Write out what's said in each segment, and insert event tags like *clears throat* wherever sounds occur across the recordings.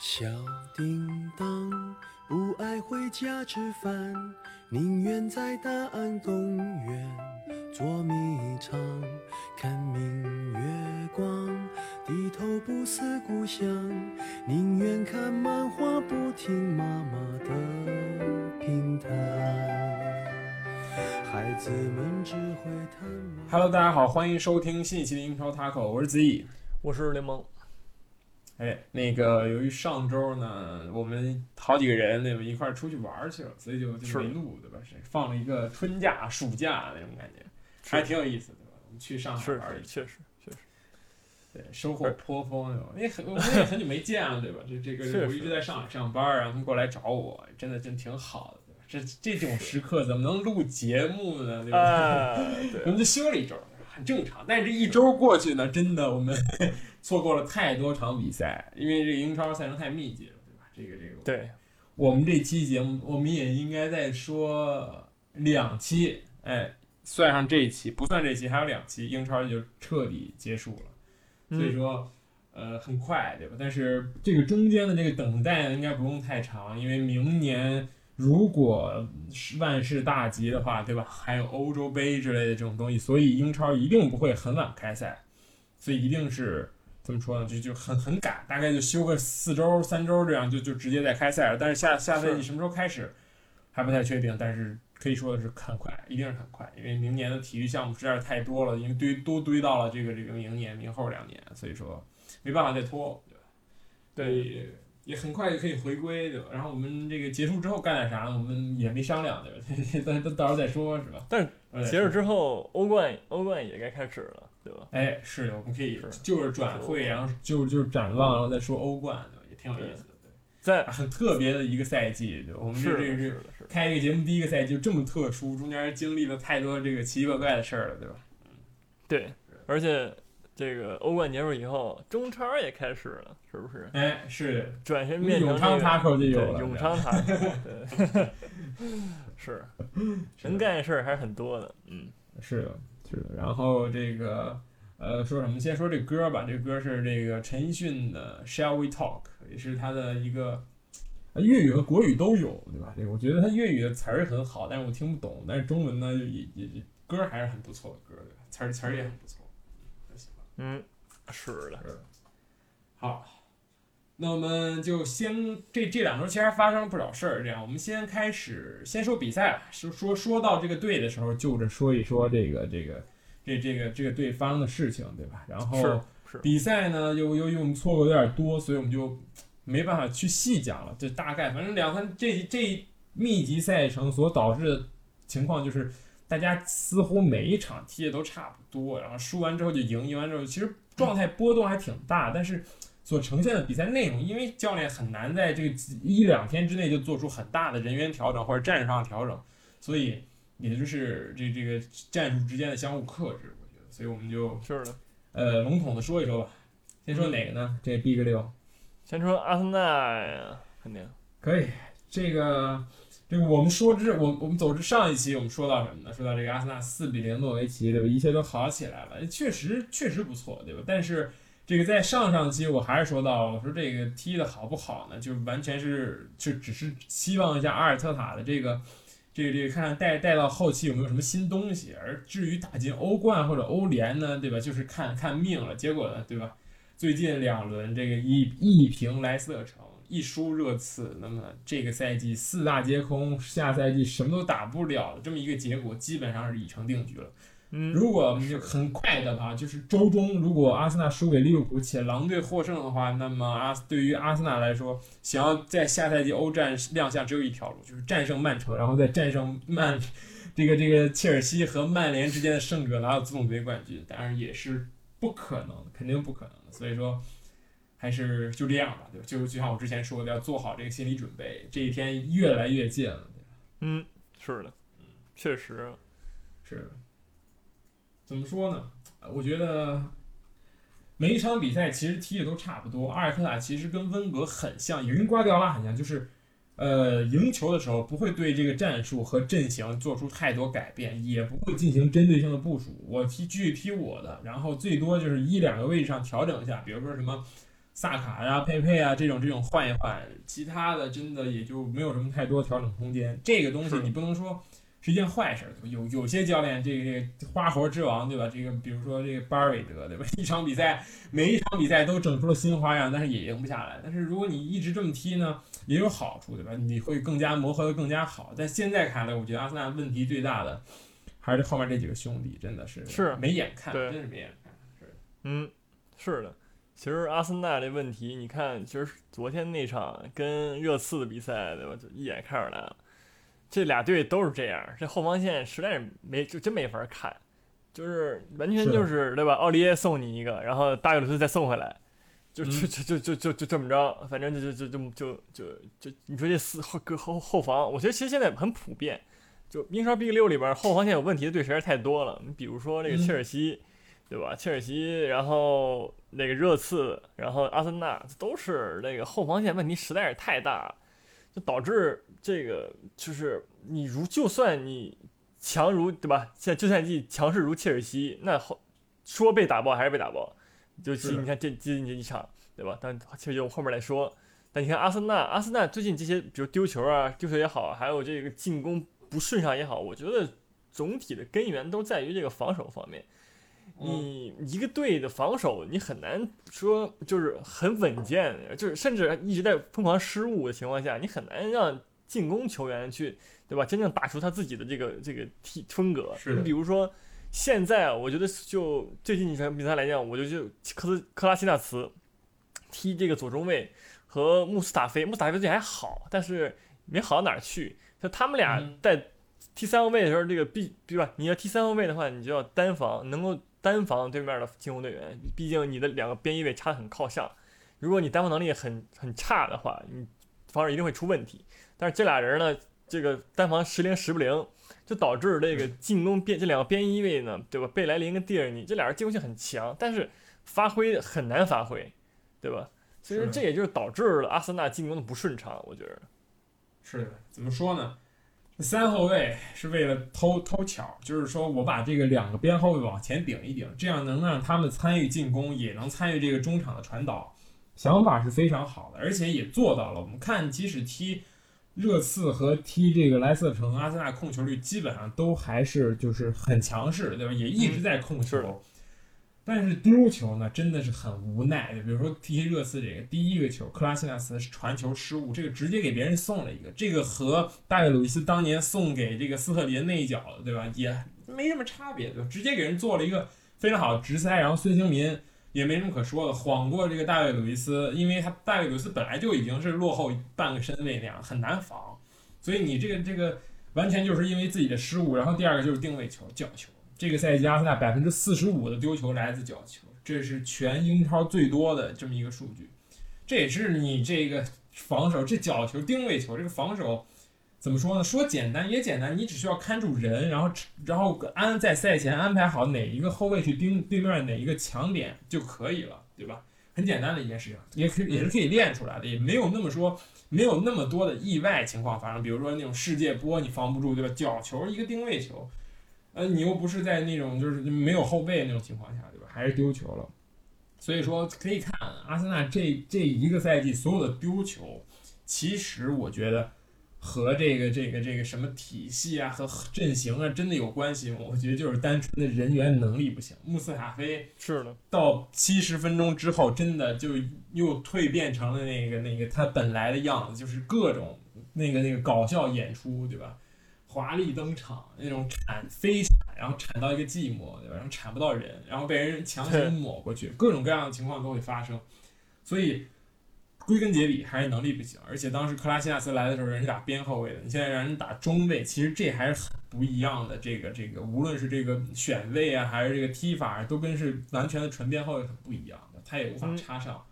小叮当不爱回家吃饭，宁愿在大安公园捉迷藏，看明月光，低头不思故乡，宁愿看漫画不听妈妈的评弹。孩子们只会贪玩。Hello，大家好，欢迎收听新一期的英超 Taco，我是子怡。我是联盟，哎，那个由于上周呢，我们好几个人对吧一块儿出去玩去了，所以就就没录对吧？是放了一个春假、暑假那种感觉，还挺有意思的对吧？我们去上海玩确实确实，对，收获颇丰对吧？因为很我们也很久没见了对吧？这这个我一直在上海上班，然后他们过来找我，真的真挺好的对吧？这这种时刻怎么能录节目呢？对吧？哎，*laughs* 我，们就休了一周，很正常。但是这一周过去呢，真的我们 *laughs* 错过了太多场比赛，因为这个英超赛程太密集了，对吧？这个这个，对，我们这期节目我们也应该再说两期，哎，算上这一期，不算这期，还有两期，英超就彻底结束了。所以嗯，说，呃，很快，对吧？但是这个中间的这个等待应该不用太长，因为明年如果是万事大吉的话，对吧？还有欧洲杯之类的这种东西，所以英超一定不会很晚开赛，所以一定是怎么说呢？就就很很赶，大概就休个四周、三周这样，就就直接在开赛了。但是下下赛季什么时候开始还不太确定，但是可以说的是很快，一定是很快，因为明年的体育项目实在是太多了，因为堆都堆到了这个这个明年、明后两年，所以说没办法再拖，对吧？对，也也很快就可以回归，对吧？然后我们这个结束之后干点啥呢？我们也没商量，对吧？*laughs* 到到到时候再说，是吧？但是结束之后，欧冠欧冠也该开始了，对吧？哎，是的，我们可以就是转会，然后就就是展望，然后再说欧冠，对吧？也挺有意思的，对。在很特别的一个赛季，对吧？我们这是这是开一个节目第一个赛季就这么特殊，中间经历了太多这个奇奇怪怪的事儿了，对吧？嗯对，而且这个欧冠结束以后，中超也开始了，是不是？哎，是转身变成永昌这个 taco 就有对了，永昌塔，*laughs* 对，是能干的事儿还是很多的，嗯，是的，是的。然后这个呃，说什么？先说这歌吧，这歌是这个陈奕迅的《Shall We Talk》，也是他的一个。呃粤语和国语都有，对吧？这个我觉得他粤语的词儿很好，但是我听不懂。但是中文呢，也也也歌儿还是很不错的歌，对吧？词儿词儿也很不错。嗯，是的，好，那我们就先这这两周其实还发生了不少事儿。这样，我们先开始先说比赛吧。说说说到这个队的时候，就着说一说这个这个这这个这个队发生的事情，对吧？然后是是，比赛呢，又又又错过有点多，所以我们就没办法去细讲了。这大概反正两三这这密集赛程所导致的情况就是，大家似乎每一场踢的都差不多，然后输完之后就赢，赢完之后其实状态波动还挺大，但是所呈现的比赛内容，因为教练很难在这个一两天之内就做出很大的人员调整或者战术上的调整，所以也就是这这个战术之间的相互克制，我觉得，所以我们就是的。呃，笼统的说一说吧。先说哪个呢？这 Big 六先说阿森纳，肯定可以。这个这个我们说之我我们走之上一期我们说到什么呢？说到这个阿森纳四比零诺维奇，对吧？一切都好起来了，确实确实不错，对吧？但是这个在上上期我还是说到，我说这个踢的好不好呢？就完全是就只是希望一下阿尔特塔的这个。这个这个看看带带到后期有没有什么新东西，而至于打进欧冠或者欧联呢，对吧？就是看看命了。结果呢，对吧？最近两轮这个一一平莱斯特城，一输热刺，那么这个赛季四大皆空，下赛季什么都打不了的这么一个结果，基本上是已成定局了。嗯，如果我们就很快的吧，就是周中如果阿森纳输给利物浦且狼队获胜的话，那么阿对于阿森纳来说，想要在下赛季欧战亮相只有一条路，就是战胜曼城，然后再战胜曼这个这个切尔西和曼联之间的胜者拿到足总杯冠军，当然也是不可能，肯定不可能的。所以说，还是就这样吧，对吧？就就像我之前说的，要做好这个心理准备，这一天越来越近了。对吧嗯，是的，确实，是，怎么说呢？呃我觉得每一场比赛其实踢的都差不多。阿尔特塔其实跟温格很像，也跟瓜迪奥拉很像，就是呃赢球的时候不会对这个战术和阵型做出太多改变，也不会进行针对性的部署。我踢继续踢我的，然后最多就是一两个位置上调整一下，比如说什么萨卡呀、佩佩啊这种这种换一换，其他的真的也就没有什么太多调整空间。这个东西你不能说是一件坏事？有有些教练这个这个花活之王，对吧？这个比如说这个巴尔韦德，对吧？*laughs* 一场比赛每一场比赛都整出了新花样，但是也赢不下来。但是如果你一直这么踢呢，也有好处，对吧？你会更加磨合的更加好。但现在看来，我觉得阿森纳问题最大的还是后面这几个兄弟，真的是是没眼看，真是没眼看。是嗯，是的。其实阿森纳这问题，你看，其实昨天那场跟热刺的比赛，对吧？就一眼看出来了，这俩队都是这样，这后防线实在是没，就真没法看，就是完全就是对吧？奥利耶送你一个，然后大卫鲁斯再送回来，就嗯就就就就就就这么着，反正就就就就就就就你说这四后后后防，我觉得其实现在很普遍，就英超 Big 六里边后防线有问题的队实在太多了，你比如说这个嗯切尔西。对吧？切尔西，然后那个热刺，然后阿森纳，都是那个后防线问题实在是太大了，就导致这个就是你如就算你强如对吧？现在这赛季强势如切尔西，那后说被打爆还是被打爆，就是你看这最近这一场对吧？但其实就后面来说，但你看阿森纳，阿森纳最近这些比如丢球啊，丢球也好，还有这个进攻不顺畅也好，我觉得总体的根源都在于这个防守方面。你一个队的防守，你很难说就是很稳健，就是甚至一直在疯狂失误的情况下，你很难让进攻球员去，对吧？真正打出他自己的这个这个踢风格。是你比如说，现在我觉得就最近几场比赛来讲，我就就科斯克拉西纳茨踢这个左中卫和穆斯塔菲，穆斯塔菲最近还好，但是没好到哪儿去。就他们俩嗯在踢三后卫的时候，这个必对吧？你要踢三后卫的话，你就要单防，能够单防对面的进攻队员。毕竟你的两个边翼位插得很靠上，如果你单防能力很很差的话，你防守一定会出问题。但是这俩人呢，这个单防时灵时不灵，就导致这个进攻边这两个边翼位呢，对吧？贝莱林跟蒂尔尼这俩人进攻性很强，但是发挥很难发挥，对吧？所以说这也就是导致了阿森纳进攻的不顺畅，我觉得。是的，怎么说呢？三后卫是为了偷偷巧，就是说我把这个两个边后卫往前顶一顶，这样能让他们参与进攻，也能参与这个中场的传导，想法是非常好的，而且也做到了。我们看，即使踢热刺和踢这个莱斯特城，阿森纳控球率基本上都还是就是很强势，对吧？也一直在控球。但是丢球呢，真的是很无奈。就比如说踢热刺这个第一个球，克拉西纳斯传球失误，这个直接给别人送了一个，这个和大卫·鲁伊斯当年送给这个斯特林那一脚，对吧？也没什么差别，就？直接给人做了一个非常好的直塞，然后孙兴民也没什么可说的，晃过这个大卫·鲁伊斯，因为他大卫·鲁伊斯本来就已经是落后半个身位那样，很难防，所以你这个这个完全就是因为自己的失误，然后第二个就是定位球、角球。这个赛季阿森纳百分之四十五的丢球来自角球，这是全英超最多的这么一个数据。这也是你这个防守，这角球、定位球这个防守怎么说呢？说简单也简单，你只需要看住人，然后然后安在赛前安排好哪一个后卫去盯对面哪一个强点就可以了，对吧？很简单的一件事情，也可以也是可以练出来的，也没有那么说没有那么多的意外情况发生。比如说那种世界波你防不住，对吧？角球一个定位球。呃，你又不是在那种就是没有后卫那种情况下，对吧？还是丢球了。所以说可以看阿森纳这这一个赛季所有的丢球，其实我觉得和这个这个这个什么体系啊和阵型啊真的有关系吗？我觉得就是单纯的人员能力不行。穆斯塔菲是的，到七十分钟之后，真的就又蜕变成了那个那个他本来的样子，就是各种那个那个搞笑演出，对吧？华丽登场，那种铲飞铲，然后铲到一个寂寞，对吧？然后铲不到人，然后被人强行抹过去，各种各样的情况都会发生。所以归根结底还是能力不行。而且当时克拉西亚斯来的时候，人是打边后卫的，你现在让人打中卫，其实这还是很不一样的。这个这个，无论是这个选位啊，还是这个踢法，都跟是完全的纯边后卫很不一样的，他也无法嗯插上。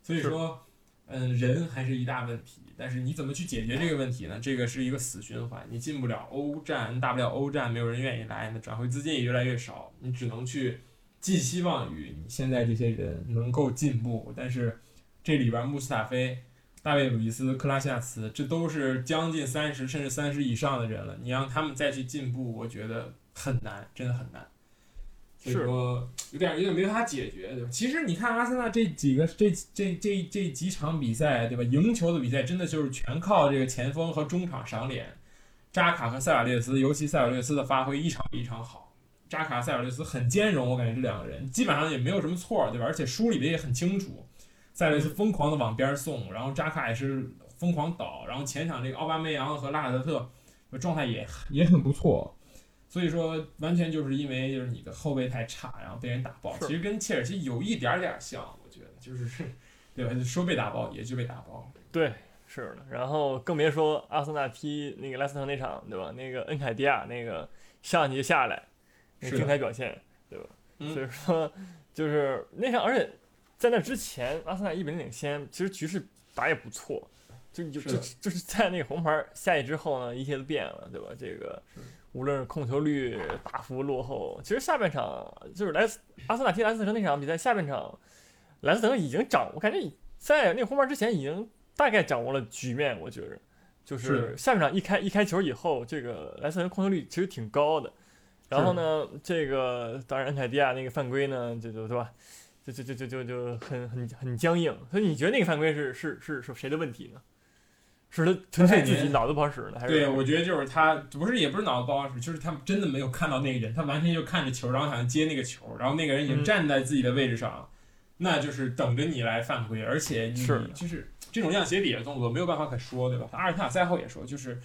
所以说，嗯，人还是一大问题。但是你怎么去解决这个问题呢？这个是一个死循环，你进不了欧战，大不了欧战，没有人愿意来，那转会资金也越来越少，你只能去寄希望于你现在这些人能够进步。但是这里边穆斯塔菲、大卫·鲁伊斯、克拉西亚茨，这都是将近三十甚至三十以上的人了，你让他们再去进步，我觉得很难，真的很难。所以说有点有点没法解决，对吧？其实你看阿森纳这几个这这这这几场比赛，对吧？赢球的比赛真的就是全靠这个前锋和中场赏脸，扎卡和塞瓦略斯，尤其塞瓦略斯的发挥一场比一场好。扎卡、塞瓦略斯很兼容，我感觉这两个人基本上也没有什么错，对吧？而且梳理的也很清楚。塞瓦略斯疯狂的往边送，然后扎卡也是疯狂倒，然后前场这个奥巴梅扬和拉卡泽特状态也也很不错。所以说，完全就是因为就是你的后卫太差，然后被人打爆。其实跟切尔西有一点点像，我觉得就是 *laughs* 对吧？说被打爆也就被打爆。对，是的。然后更别说阿森纳踢那个莱斯特那场，对吧？那个恩凯迪亚那个上去就下来，那精彩表现，对吧？所以说，就是那场，而且在那之前，阿森纳一比零领先，其实局势打也不错。就就就就是在那个红牌下去之后呢，一切都变了，对吧？这个。无论是控球率大幅落后，其实下半场就是莱斯阿森纳踢莱斯特城那场比赛，下半场莱斯特城已经掌，我感觉在那个红牌之前已经大概掌握了局面。我觉着，就是下半场一开一开球以后，这个莱斯特城控球率其实挺高的。然后呢，这个当然恩凯迪亚那个犯规呢，就就对吧？就就就就就就很很很僵硬。所以你觉得那个犯规是是是是谁的问题呢？是他纯粹自己脑子不好使呢，还是？对，我觉得就是他不是，也不是脑子不好使，就是他真的没有看到那个人，他完全就看着球，然后想接那个球，然后那个人已经站在自己的位置上，那就是等着你来犯规，而且你就是这种样鞋底的动作没有办法可说，对吧？阿尔塔赛后也说，就是。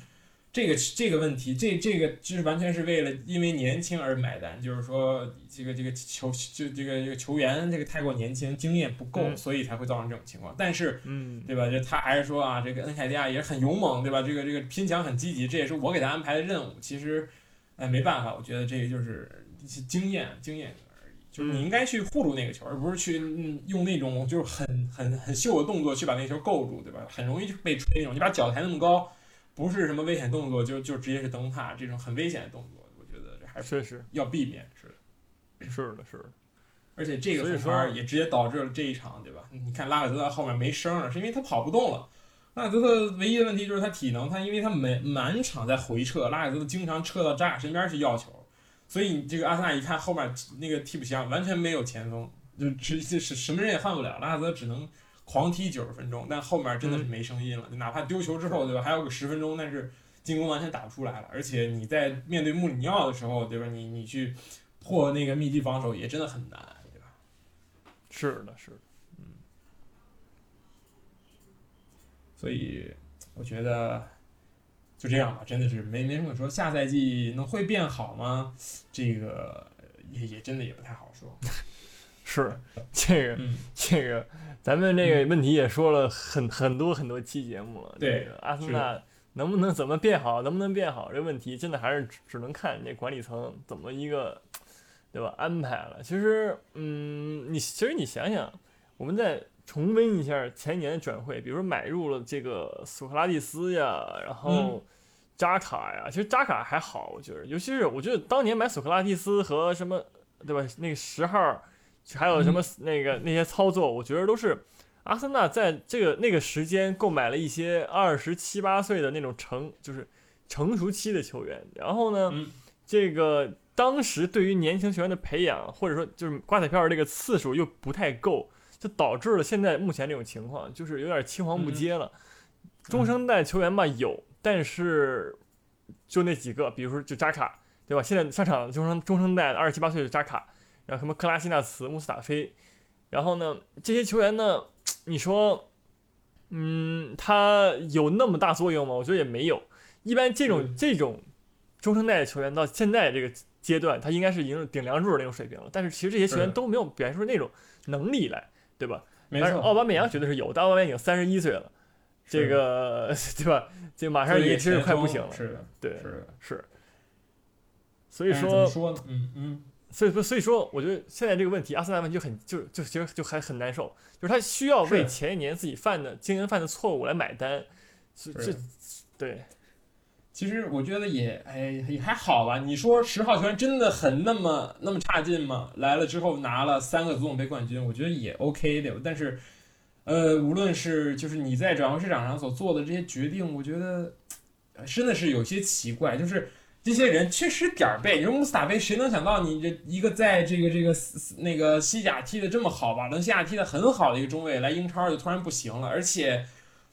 这个这个问题，这这个就是完全是为了因为年轻而买单，就是说这个这个球就这个这个球员这个太过年轻，经验不够，所以才会造成这种情况。但是，嗯，对吧？就他还是说啊，这个恩凯迪亚也很勇猛，对吧？这个这个拼抢很积极，这也是我给他安排的任务。其实，哎，没办法，我觉得这个就是一些经验经验而已。就是你应该去护住那个球，而不是去用那种就是很很很秀的动作去把那球够住，对吧？很容易就被吹那种，你把脚抬那么高。不是什么危险动作，就就直接是灯塔这种很危险的动作，我觉得这还是是要避免，是的，是的，是的。而且这个红牌也直接导致了这一场，对吧？你看拉尔泽特后面没声了，是因为他跑不动了。拉尔泽特唯一的问题就是他体能，他因为他满满场在回撤，拉尔泽特经常撤到扎卡身边去要球，所以你这个阿森纳一看后面那个替补席上完全没有前锋，就直接是什么人也换不了，拉尔泽只能。狂踢九十分钟，但后面真的是没声音了。哪怕丢球之后，对吧？还有个十分钟，但是进攻完全打不出来了。而且你在面对穆里尼奥的时候，对吧？你你去破那个密集防守也真的很难，对吧？是的，是的，嗯。所以我觉得就这样吧，真的是没没什么可说。下赛季能会变好吗？这个也也真的也不太好说。*laughs* 是这个，这个。咱们这个问题也说了很很多很多期节目了。对，阿森纳能不能怎么变好，能不能变好，这问题真的还是只能看这管理层怎么一个，对吧？安排了。其实，嗯，你其实你想想，我们再重温一下前年的转会，比如说买入了这个索克拉蒂斯呀，然后扎卡呀。其实扎卡还好，我觉得，尤其是我觉得当年买索克拉蒂斯和什么，对吧？那个十号。还有什么那个那些操作，我觉得都是阿森纳在这个那个时间购买了一些二十七八岁的那种成就是成熟期的球员，然后呢，这个当时对于年轻球员的培养或者说就是刮彩票这个次数又不太够，就导致了现在目前这种情况，就是有点青黄不接了。中生代球员吧有，但是就那几个，比如说就扎卡，对吧？现在上场中生中生代二十七八岁的扎卡。然后什么克拉西纳茨、穆斯塔菲，然后呢，这些球员呢，你说，嗯，他有那么大作用吗？我觉得也没有。一般这种这种中生代的球员到现在这个阶段，他应该是已经顶梁柱的那种水平了。但是其实这些球员都没有表现出那种能力来，对吧？没错。奥巴梅扬绝对是有，但奥巴梅扬已经三十一岁了，这个 *laughs* 对吧？这马上也是快不行了。是的，对，是的，是。所以说，说呢？嗯嗯。所以说，所以说，我觉得现在这个问题，阿森纳问题就很就就其实就还很难受，就是他需要为前一年自己犯的经营犯的错误来买单。这对，其实我觉得也哎也还好吧。你说十号球员真的很那么那么差劲吗？来了之后拿了三个足总杯冠军，我觉得也 OK 的。但是，呃，无论是就是你在转会市场上所做的这些决定，我觉得真的是有些奇怪，就是。这些人确实点儿背。你说穆斯塔菲，谁能想到你这一个在这个这个那个西甲踢的这么好，吧伦西亚踢的很好的一个中卫，来英超就突然不行了，而且。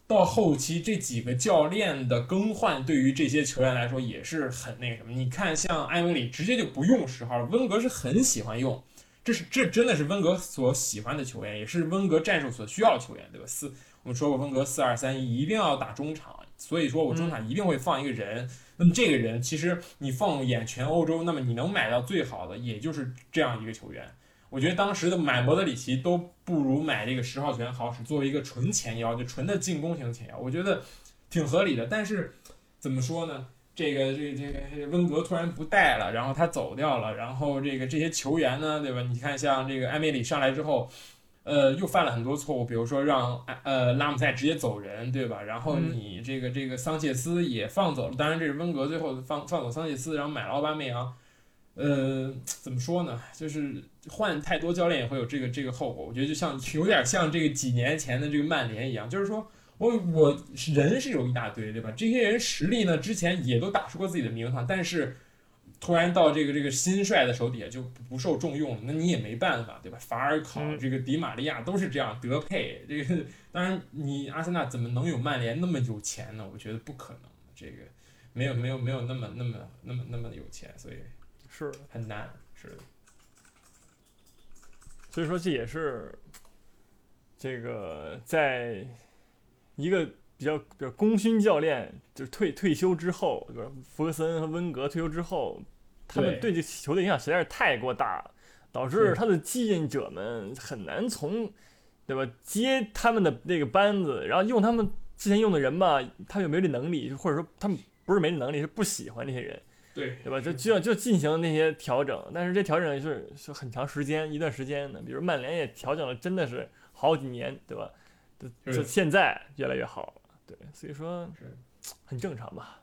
到后期这几个教练的更换，对于这些球员来说也是很那个什么。你看，像埃梅里直接就不用十号了，温格是很喜欢用，这是这真的是温格所喜欢的球员，也是温格战术所需要的球员，对吧？四我们说过，温格四二三一一定要打中场，所以说我中场一定会放一个人。那么这个人其实你放眼全欧洲，那么你能买到最好的也就是这样一个球员。我觉得当时的买莫德里奇都不如买这个十号球员好使，作为一个纯前腰，就纯的进攻型前腰，我觉得挺合理的。但是怎么说呢？这个这个这个温格突然不带了，然后他走掉了，然后这个这些球员呢，对吧？你看像这个埃梅里上来之后，呃，又犯了很多错误，比如说让呃拉姆塞直接走人，对吧？然后你这个这个桑切斯也放走了，当然这是温格最后放放走桑切斯，然后买了奥巴梅扬。呃，怎么说呢？就是换太多教练也会有这个这个后果。我觉得就像有点像这个几年前的这个曼联一样，就是说我我人是有一大堆，对吧？这些人实力呢，之前也都打出过自己的名堂，但是突然到这个这个新帅的手底下就不受重用了，那你也没办法，对吧？法尔考、这个迪玛利亚都是这样，德佩这个，*laughs* 当然你阿森纳怎么能有曼联那么有钱呢？我觉得不可能，这个没有没有没有那么那么那么那么有钱，所以。是很难，是的。所以说这也是这个在一个比较比较功勋教练就是退退休之后，对吧？弗格森和温格退休之后，他们对这球的影响实在是太过大了，导致他的继任者们很难从对吧接他们的那个班子，然后用他们之前用的人吧，他们又没这能力，或者说他们不是没这能力，是不喜欢这些人。对对吧？就就就进行那些调整，但是这调整是是很长时间一段时间的。比如曼联也调整了，真的是好几年，对吧？就现在越来越好了，对，所以说是很正常吧。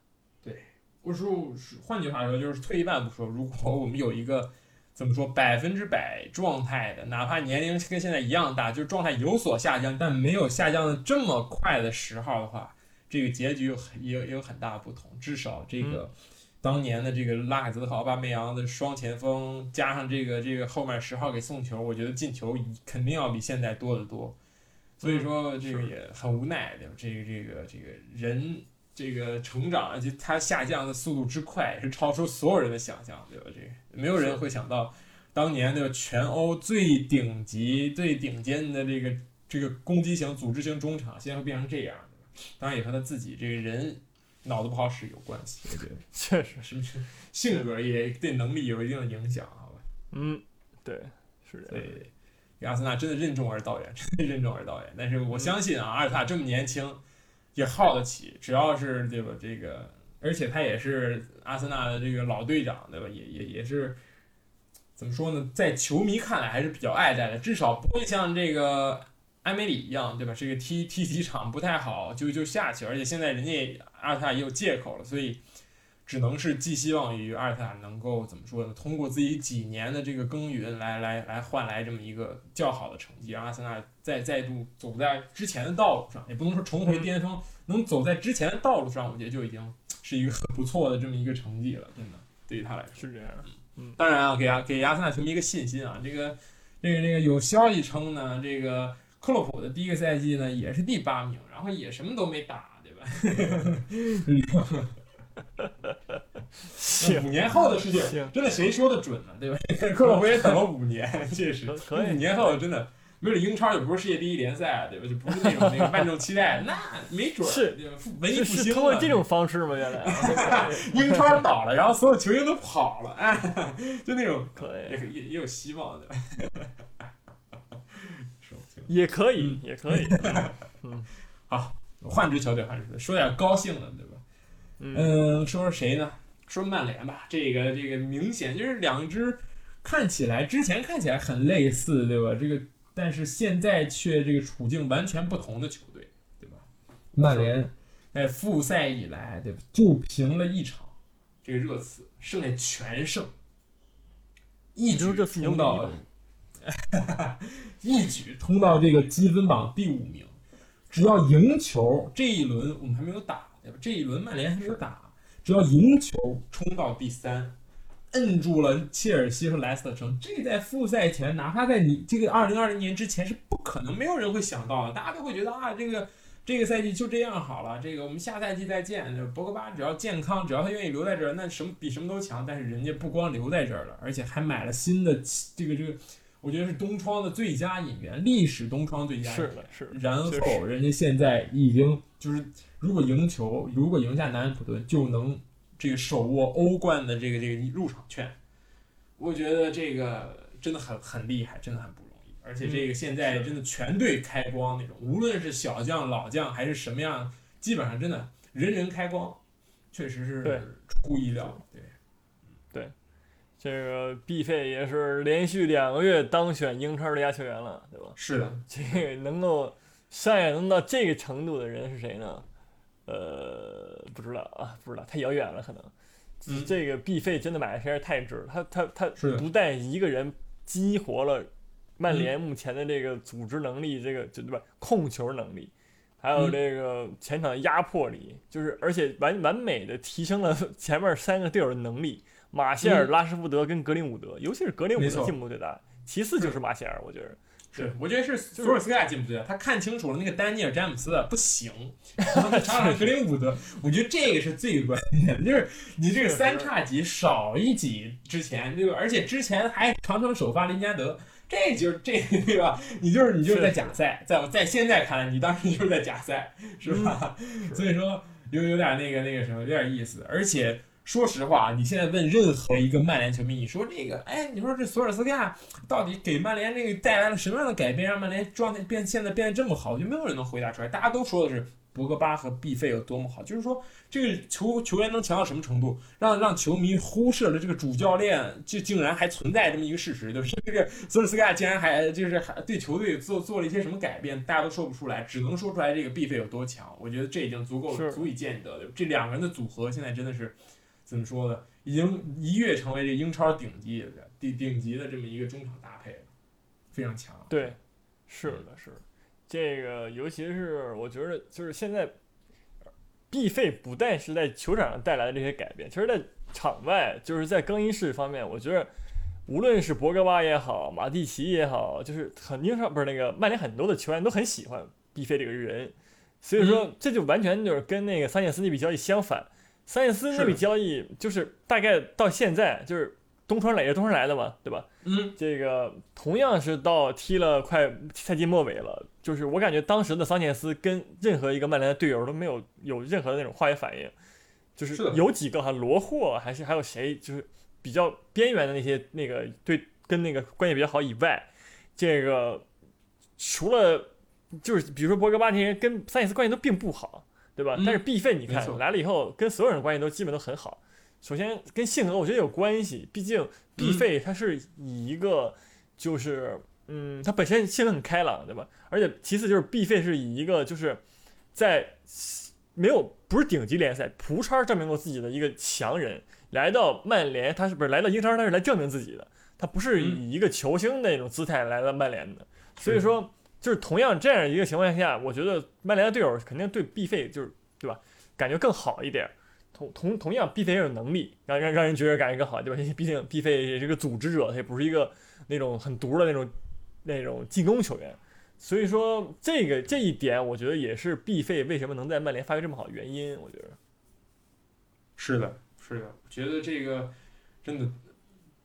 对，我说换句话说，就是退一万步说，如果我们有一个怎么说百分之百状态的，哪怕年龄跟现在一样大，就是状态有所下降，但没有下降的这么快的十号的话，这个结局有也也有很大的不同。至少这个。当年的这个拉海泽和奥巴梅扬的双前锋，加上这个这个后面十号给送球，我觉得进球肯定要比现在多得多。所以说这个也很无奈，对吧？这个这个这个人这个成长，就他下降的速度之快，是超出所有人的想象，对吧？这个没有人会想到，当年的全欧最顶级、最顶尖的这个这个攻击型、组织型中场，现在会变成这样。当然也和他自己这个人。脑子不好使有关系，我觉得 *laughs* 确实是不是性格也对能力有一定的影响，好吧？嗯，对，是的。对，阿森纳真的任重而道远，真的任重而道远。但是我相信啊，阿尔塔这么年轻，也耗得起。只要是对吧？这个，而且他也是阿森纳的这个老队长，对吧？也也也是怎么说呢？在球迷看来还是比较爱戴的，至少不会像这个。埃梅里一样，对吧？这个踢踢几场不太好，就就下去。而且现在人家阿森纳也有借口了，所以只能是寄希望于阿尔塔能够怎么说呢？通过自己几年的这个耕耘，来来来换来这么一个较好的成绩，让阿森纳再再度走在之前的道路上。也不能说重回巅峰，能走在之前的道路上，我觉得就已经是一个很不错的这么一个成绩了。真的，对于他来说是这样。嗯，当然啊，给阿给阿森纳球迷一个信心啊，这个这个这个有消息称呢，这个。克洛普的第一个赛季呢，也是第八名，然后也什么都没打，对吧？*laughs* 五年后的事情，真的谁说的准呢？对吧？*laughs* 克洛普也等了五年，确实，五年后真的，为了英超也不是世界第一联赛，对吧？就不是那种那个万众期待，那没准是文艺复兴通过这种方式吗？原来英超倒了，然后所有球员都跑了，哎，就那种可以，也也也有希望的。*laughs* 也可以，也可以。*laughs* 嗯，好，换支球队，换支球队，说点高兴的，对吧？嗯，说说谁呢？说曼联吧。这个，这个明显就是两支看起来之前看起来很类似，对吧？这个，但是现在却这个处境完全不同的球队，对吧？曼联在复赛以来，对吧？就平了一场，这个热刺剩下全胜，一直冲到。*laughs* 一举冲到这个积分榜第五名，只要赢球，这一轮我们还没有打，对吧？这一轮曼联还没有打，只要赢球冲到第三，摁住了切尔西和莱斯特城。这在复赛前，哪怕在你这个二零二零年之前，是不可能没有人会想到的。大家都会觉得啊，这个这个赛季就这样好了，这个我们下赛季再见。就博格巴只要健康，只要他愿意留在这儿，那什么比什么都强。但是人家不光留在这儿了，而且还买了新的这个这个。我觉得是东窗的最佳引援，历史东窗最佳。是的，是的。然后人家现在已经就是，如果赢球，如果赢下南安普顿，就能这个手握欧冠的这个这个入场券。我觉得这个真的很很厉害，真的很不容易。而且这个现在真的全队开光那种，无论是小将、老将还是什么样，基本上真的人人开光，确实是出乎意料。对。对这个毕费也是连续两个月当选英超最佳球员了，对吧？是的，这个能够上演能到这个程度的人是谁呢？呃，不知道啊，不知道，太遥远了，可能。这个毕费真的买的实在是太值了，他他他不但一个人激活了曼联目前的这个组织能力，这个就对吧？控球能力，还有这个前场的压迫力，就是而且完完美的提升了 *laughs* 前面三个队友的能力。马歇尔、拉什福德跟格林伍德，尤其是格林伍德进步最大，其次就是马歇尔，我觉得。是，我觉得是索尔斯克亚进步最大，他看清楚了那个丹尼尔詹姆斯不行，然后插上格林伍德，我觉得这个是最关键的，就是你这个三叉戟少一戟之前，对吧？而且之前还常常首发林加德，这就是这对吧？你就是你就是在假赛，在在现在看来，你当时就是在假赛，是吧？所以说有有点那个那个什么，有点意思，而且。说实话，你现在问任何一个曼联球迷，你说这个，哎，你说这索尔斯克亚到底给曼联这个带来了什么样的改变，让曼联状态变现在变得这么好？就没有人能回答出来。大家都说的是博格巴和毕费有多么好，就是说这个球球员能强到什么程度，让让球迷忽视了这个主教练就竟然还存在这么一个事实，就是这个索尔斯克亚竟然还就是还对球队做做了一些什么改变，大家都说不出来，只能说出来这个毕费有多强。我觉得这已经足够足以见得的，这两个人的组合现在真的是。怎么说呢？已经一跃成为这英超顶级的顶顶级的这么一个中场搭配了，非常强。对，是的，是这个，尤其是我觉得，就是现在毕费不但是在球场上带来的这些改变，其实在场外，就是在更衣室方面，我觉得无论是博格巴也好，马蒂奇也好，就是很英超不是那个曼联很多的球员都很喜欢毕费这个人，所以说这就完全就是跟那个桑切斯那笔交易相反。桑切斯那笔交易就是大概到现在就是东窗来也东窗来的嘛，对吧？嗯，这个同样是到踢了快赛季末尾了，就是我感觉当时的桑切斯跟任何一个曼联的队友都没有有任何的那种化学反应，就是有几个哈罗霍还是还有谁，就是比较边缘的那些那个对跟那个关系比较好以外，这个除了就是比如说博格巴这些人跟桑切斯关系都并不好。对吧？但是毕费你看来了以后，跟所有人关系都基本都很好。首先跟性格我觉得有关系，毕竟毕费他是以一个就是嗯，他本身性格很开朗，对吧？而且其次就是毕费是以一个就是在没有不是顶级联赛，葡超证明过自己的一个强人来到曼联，他是不是来到英超他是来证明自己的？他不是以一个球星那种姿态来到曼联的，所以说。就是同样这样一个情况下，我觉得曼联的队友肯定对毕费就是对吧，感觉更好一点。同同同样，毕费也有能力让让让人觉得感觉更好，对吧？毕竟毕费也是个组织者，他也不是一个那种很毒的那种那种进攻球员。所以说，这个这一点，我觉得也是毕费为什么能在曼联发挥这么好的原因。我觉得是的，是的，我觉得这个真的。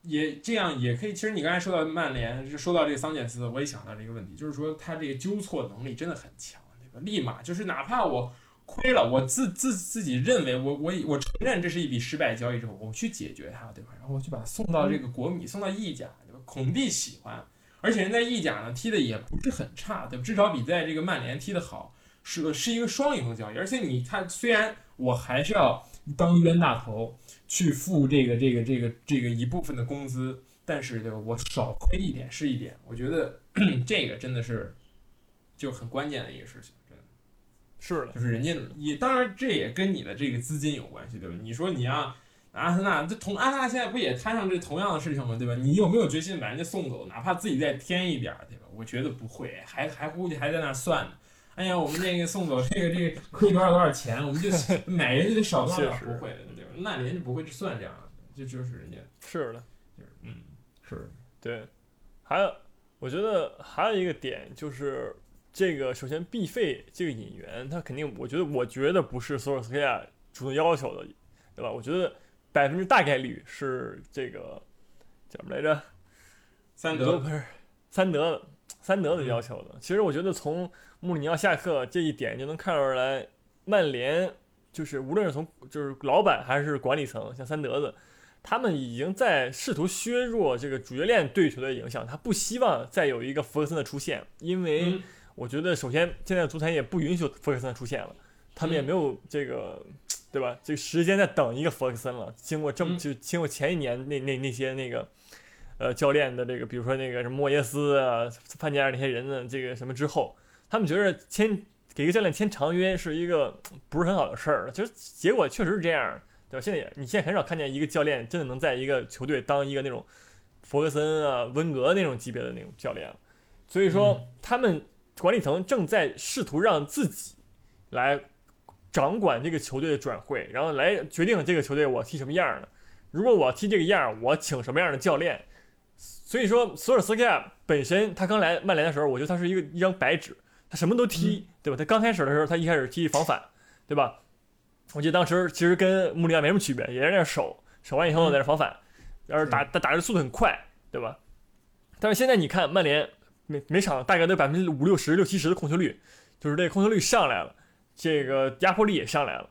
也这样也可以。其实你刚才说到曼联，就说到这个桑切斯，我也想到这个问题，就是说他这个纠错能力真的很强，对吧？立马就是哪怕我亏了，我自自自己认为我我我承认这是一笔失败交易之后，我去解决它，对吧？然后我去把它送到这个国米，送到意甲，对吧？孔蒂喜欢，而且人在意甲呢踢的也不是很差，对吧？至少比在这个曼联踢的好，是是一个双赢的交易。而且你看，虽然我还是要当冤大头。去付这个这个这个这个一部分的工资，但是对吧？我少亏一点是一点，我觉得 *clears throat* 这个真的是就很关键的一个事情，真的是的，就是人家你当然这也跟你的这个资金有关系，对吧？你说你啊阿森纳这同阿森纳现在不也摊上这同样的事情吗？对吧？你有没有决心把人家送走？哪怕自己再添一点，对吧？我觉得不会，还还估计还在那算呢。哎呀，我们这个送走这个这个亏多少多少钱，我们就 *laughs* 买人家得少多少，不会的？曼联就不会算这样的，就就是人家是的，就是嗯是对。还有，我觉得还有一个点就是，这个首先 B 费这个引援，他肯定，我觉得，我觉得不是索尔斯克亚主动要求的，对吧？我觉得百分之大概率是这个叫什么来着？三德不是三德的三德的要求的。其实我觉得从穆里尼奥下课这一点就能看出来，曼联就是无论是从就是老板还是管理层，像三德子，他们已经在试图削弱这个主教练对球队的影响。他不希望再有一个弗格森的出现，因为嗯我觉得首先现在足坛也不允许弗格森的出现了，他们也嗯没有这个。对吧？这个时间在等一个弗格森了。经过这么嗯就经过前一年那那那些那个呃教练的这个，比如说那个什么莫耶斯啊、范加尔那些人的这个什么之后，他们觉得签给一个教练签长约是一个不是很好的事儿。就是结果确实是这样，对吧？现在也你现在很少看见一个教练真的能在一个球队当一个那种弗格森啊、温格那种级别的那种教练了。所以说，嗯他们管理层正在试图让自己来掌管这个球队的转会，然后来决定这个球队我踢什么样的。如果我踢这个样儿，我请什么样的教练？所以说，索尔斯克亚本身他刚来曼联的时候，我觉得他是一个一张白纸，他什么都踢，对吧？他刚开始的时候，他一开始踢防反，对吧？我记得当时其实跟穆里尼奥没什么区别，也是在那守，守完以后在那防反，然后打打打的速度很快，对吧？但是现在你看曼联每每场大概都百分之五六十、六七十的控球率，就是这个控球率上来了，这个压迫力也上来了。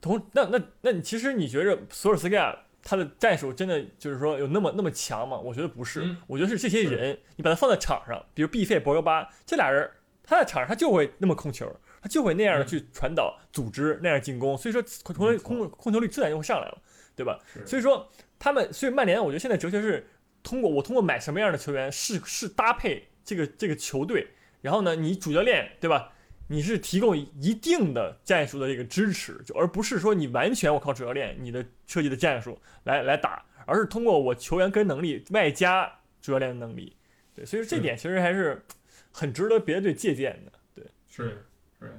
同那那那你其实你觉着索尔斯盖亚他的战术真的就是说有那么那么强吗？我觉得不是，嗯我觉得是这些人，你把他放在场上，比如毕费、博格巴这俩人，他在场上他就会那么控球，他就会那样的嗯去传导、组织那样进攻，所以说控控控球率自然就会上来了，对吧？所以说他们，所以曼联，我觉得现在哲学是通过我通过买什么样的球员，是是搭配这个这个球队，然后呢，你主教练对吧？你是提供一定的战术的这个支持，就而不是说你完全我靠主教练你的设计的战术来来打，而是通过我球员个人能力外加主教练的能力。对，所以说这点其实还是很值得别队借鉴的。对，是是，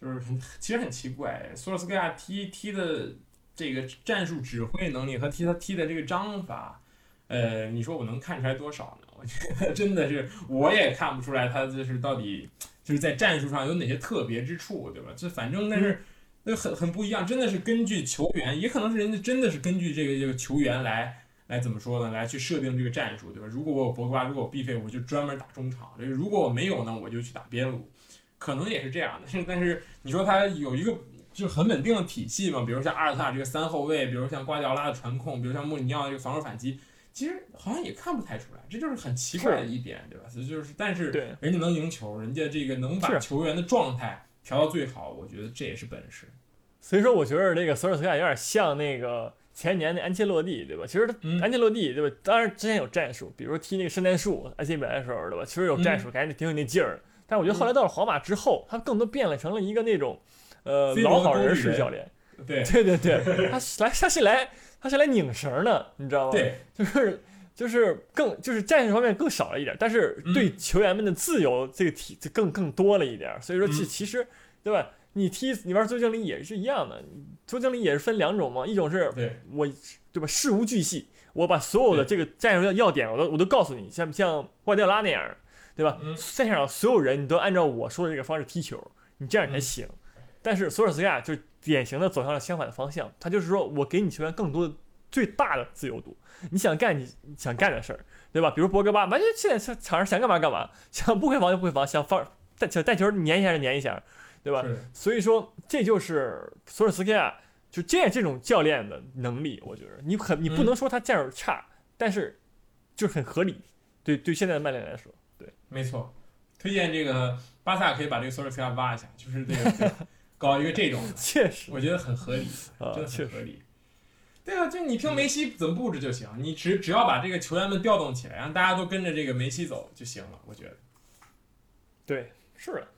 就是很其实很奇怪，索尔斯克亚踢踢的这个战术指挥能力和踢他踢的这个章法，呃，你说我能看出来多少呢？我觉得真的是我也看不出来他这是到底就是在战术上有哪些特别之处，对吧？这反正那是。那很很不一样，真的是根据球员，也可能是人家真的是根据这个这个球员来来怎么说呢？来去设定这个战术，对吧？如果我有博格巴，如果我必费，我就专门打中场；这个如果我没有呢，我就去打边路。可能也是这样的，但是你说他有一个就是很稳定的体系嘛，比如像阿尔特塔这个三后卫，比如像瓜迪奥拉的传控，比如像穆里尼奥这个防守反击，其实好像也看不太出来，这就是很奇怪的一点，对吧？所以就是，但是人家能赢球，人家这个能把球员的状态调到最好，我觉得这也是本事。所以说我觉得这个索尔斯克亚有点像那个前年的安切洛蒂，对吧？其实他嗯安切洛蒂，对吧？当然之前有战术，比如说踢那个圣诞树 AC 米兰的时候，对吧？其实有战术，感觉挺有那劲儿。但我觉得后来到了皇马之后，他更多变了成了一个那种，呃老好人式教练。对对对对，他是来他是来他是来拧绳的，你知道吗？，对，就是就是更就是战术方面更少了一点，但是对球员们的自由这个体就更更多了一点。所以说其嗯其实对吧？你踢你玩足球经理也是一样的，足球经理也是分两种嘛，一种是，我对吧事无巨细，我把所有的这个战术要要点我都我都告诉你，像像瓜迪奥拉那样，对吧？嗯赛场上所有人你都按照我说的这个方式踢球，你这样才嗯行。但是索尔斯克亚就典型的走向了相反的方向，他就是说我给你球员更多的最大的自由度，你想干你想干的事儿，对吧？比如博格巴，完全现在场场上想干嘛干嘛，想不回防就不回防，想放带球带球粘一下就粘一下，对吧？所以说这就是索尔斯克亚就这这种教练的能力，我觉得你很你不嗯能说他战术差，但是就是很合理，对对现在的曼联来说，对没错。推荐这个巴萨可以把这个索尔斯克亚挖一下，就是这个 *laughs* 搞一个这种的，确实我觉得很合理，啊真的很合理。对啊，就你听梅西怎么布置就行，你只只要把这个球员们调动起来，让大家都跟着这个梅西走就行了。我觉得，对是的，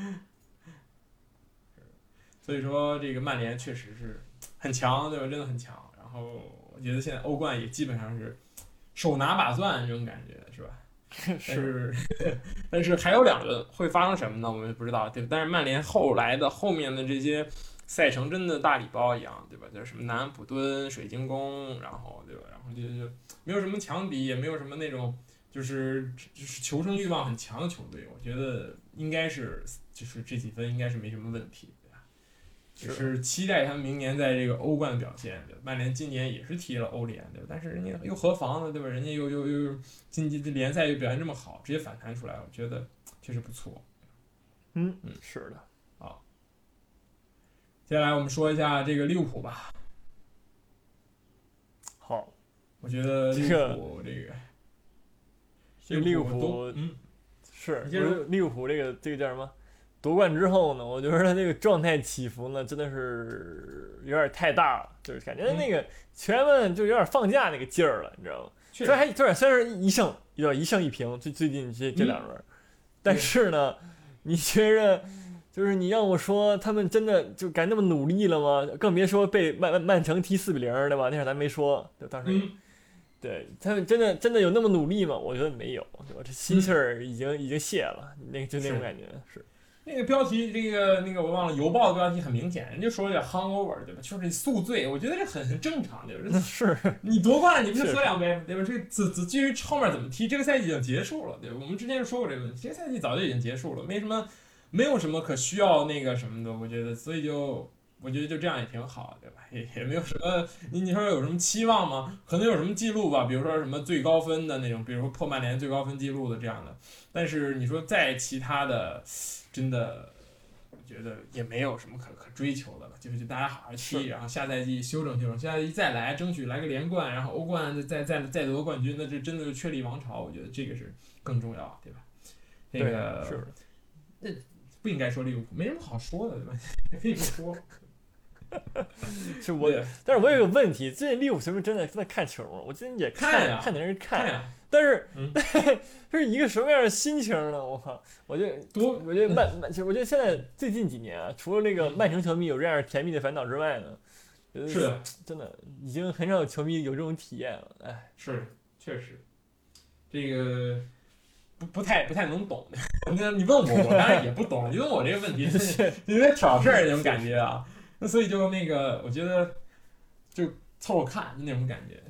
*laughs* 所以说这个曼联确实是很强，对吧？真的很强。然后我觉得现在欧冠也基本上是手拿把攥这种感觉，是吧？*laughs* 是是 *laughs* 但是还有两轮会发生什么呢？我们不知道，对吧？但是曼联后来的后面的这些赛程真的大礼包一样，对吧？就是什么南安普敦、水晶宫，然后对吧？然后就就没有什么强敌，也没有什么那种就是就是求胜欲望很强的球队，我觉得应该是就是这几分应该是没什么问题，对吧？只是期待他们明年在这个欧冠的表现，对？曼联今年也是踢了欧联，对吧？但是人家又何妨呢，对吧？人家又又又晋级的联赛又表现这么好，直接反弹出来，我觉得确实不错。嗯嗯是的，好接下来我们说一下这个利物浦吧，好，我觉得利这个物浦这个这利物浦嗯是利物浦这个这个叫什么？夺冠之后呢，我觉得他这个状态起伏呢，真的是有点太大了，就是感觉嗯那个球员们就有点放假那个劲儿了，你知道吗？虽然还虽然虽然是一胜，对吧？一胜一平，最最近这这两轮，嗯但是呢，你觉着就是你让我说他们真的就敢那么努力了吗？更别说被曼曼曼城踢四比零，对吧？那会儿咱没说，对，当时、嗯对他们真的真的有那么努力吗？我觉得没有，对吧？这心气儿已经、已经泄了，那个就那种感觉是。那个标题，这个那个我忘了，邮报的标题很明显，人家说叫 hangover，对吧？就是宿醉，我觉得这很很正常，对吧？是，你夺冠了，你不是喝两杯，对吧？这至至至于后面怎么踢，这个赛季已经结束了，对吧？我们之前就说过这个问题，这个赛季早就已经结束了，没什么，没有什么可需要那个什么的，我觉得，所以就我觉得就这样也挺好，对吧？也也没有什么，你你说有什么期望吗？可能有什么记录吧，比如说什么最高分的那种，比如说破曼联最高分记录的这样的，但是你说再其他的，真的。我觉得也没有什么可可追求的了，就是就大家好好踢，然后下赛季休整休整，下赛季再来，争取来个连冠，然后欧冠再再再得冠军，那这真的是确立王朝，我觉得这个是更重要，对吧？这对个是不应该说利物浦，没什么好说的，对吧？*laughs* 可以不说。*laughs* 是我对，但是我有个问题，最近利物浦是不是真的在看球吗？我最近也看呀看的人看但是，*laughs* 嗯这是一个什么样的心情呢？我靠！我觉得多我觉得曼曼，其实我觉得现在最近几年啊，除了那个嗯曼城球迷有这样甜蜜的烦恼之外呢，呃是的，*tsk* 真的已经很少有球迷有这种体验了。哎，是确实，这个不不太不太能懂。*laughs* 那你问我，我当然也不懂。你问我这个问题，有点挑事儿那种感觉啊。那 *laughs* 所以就那个，我觉得就凑合看那种感觉，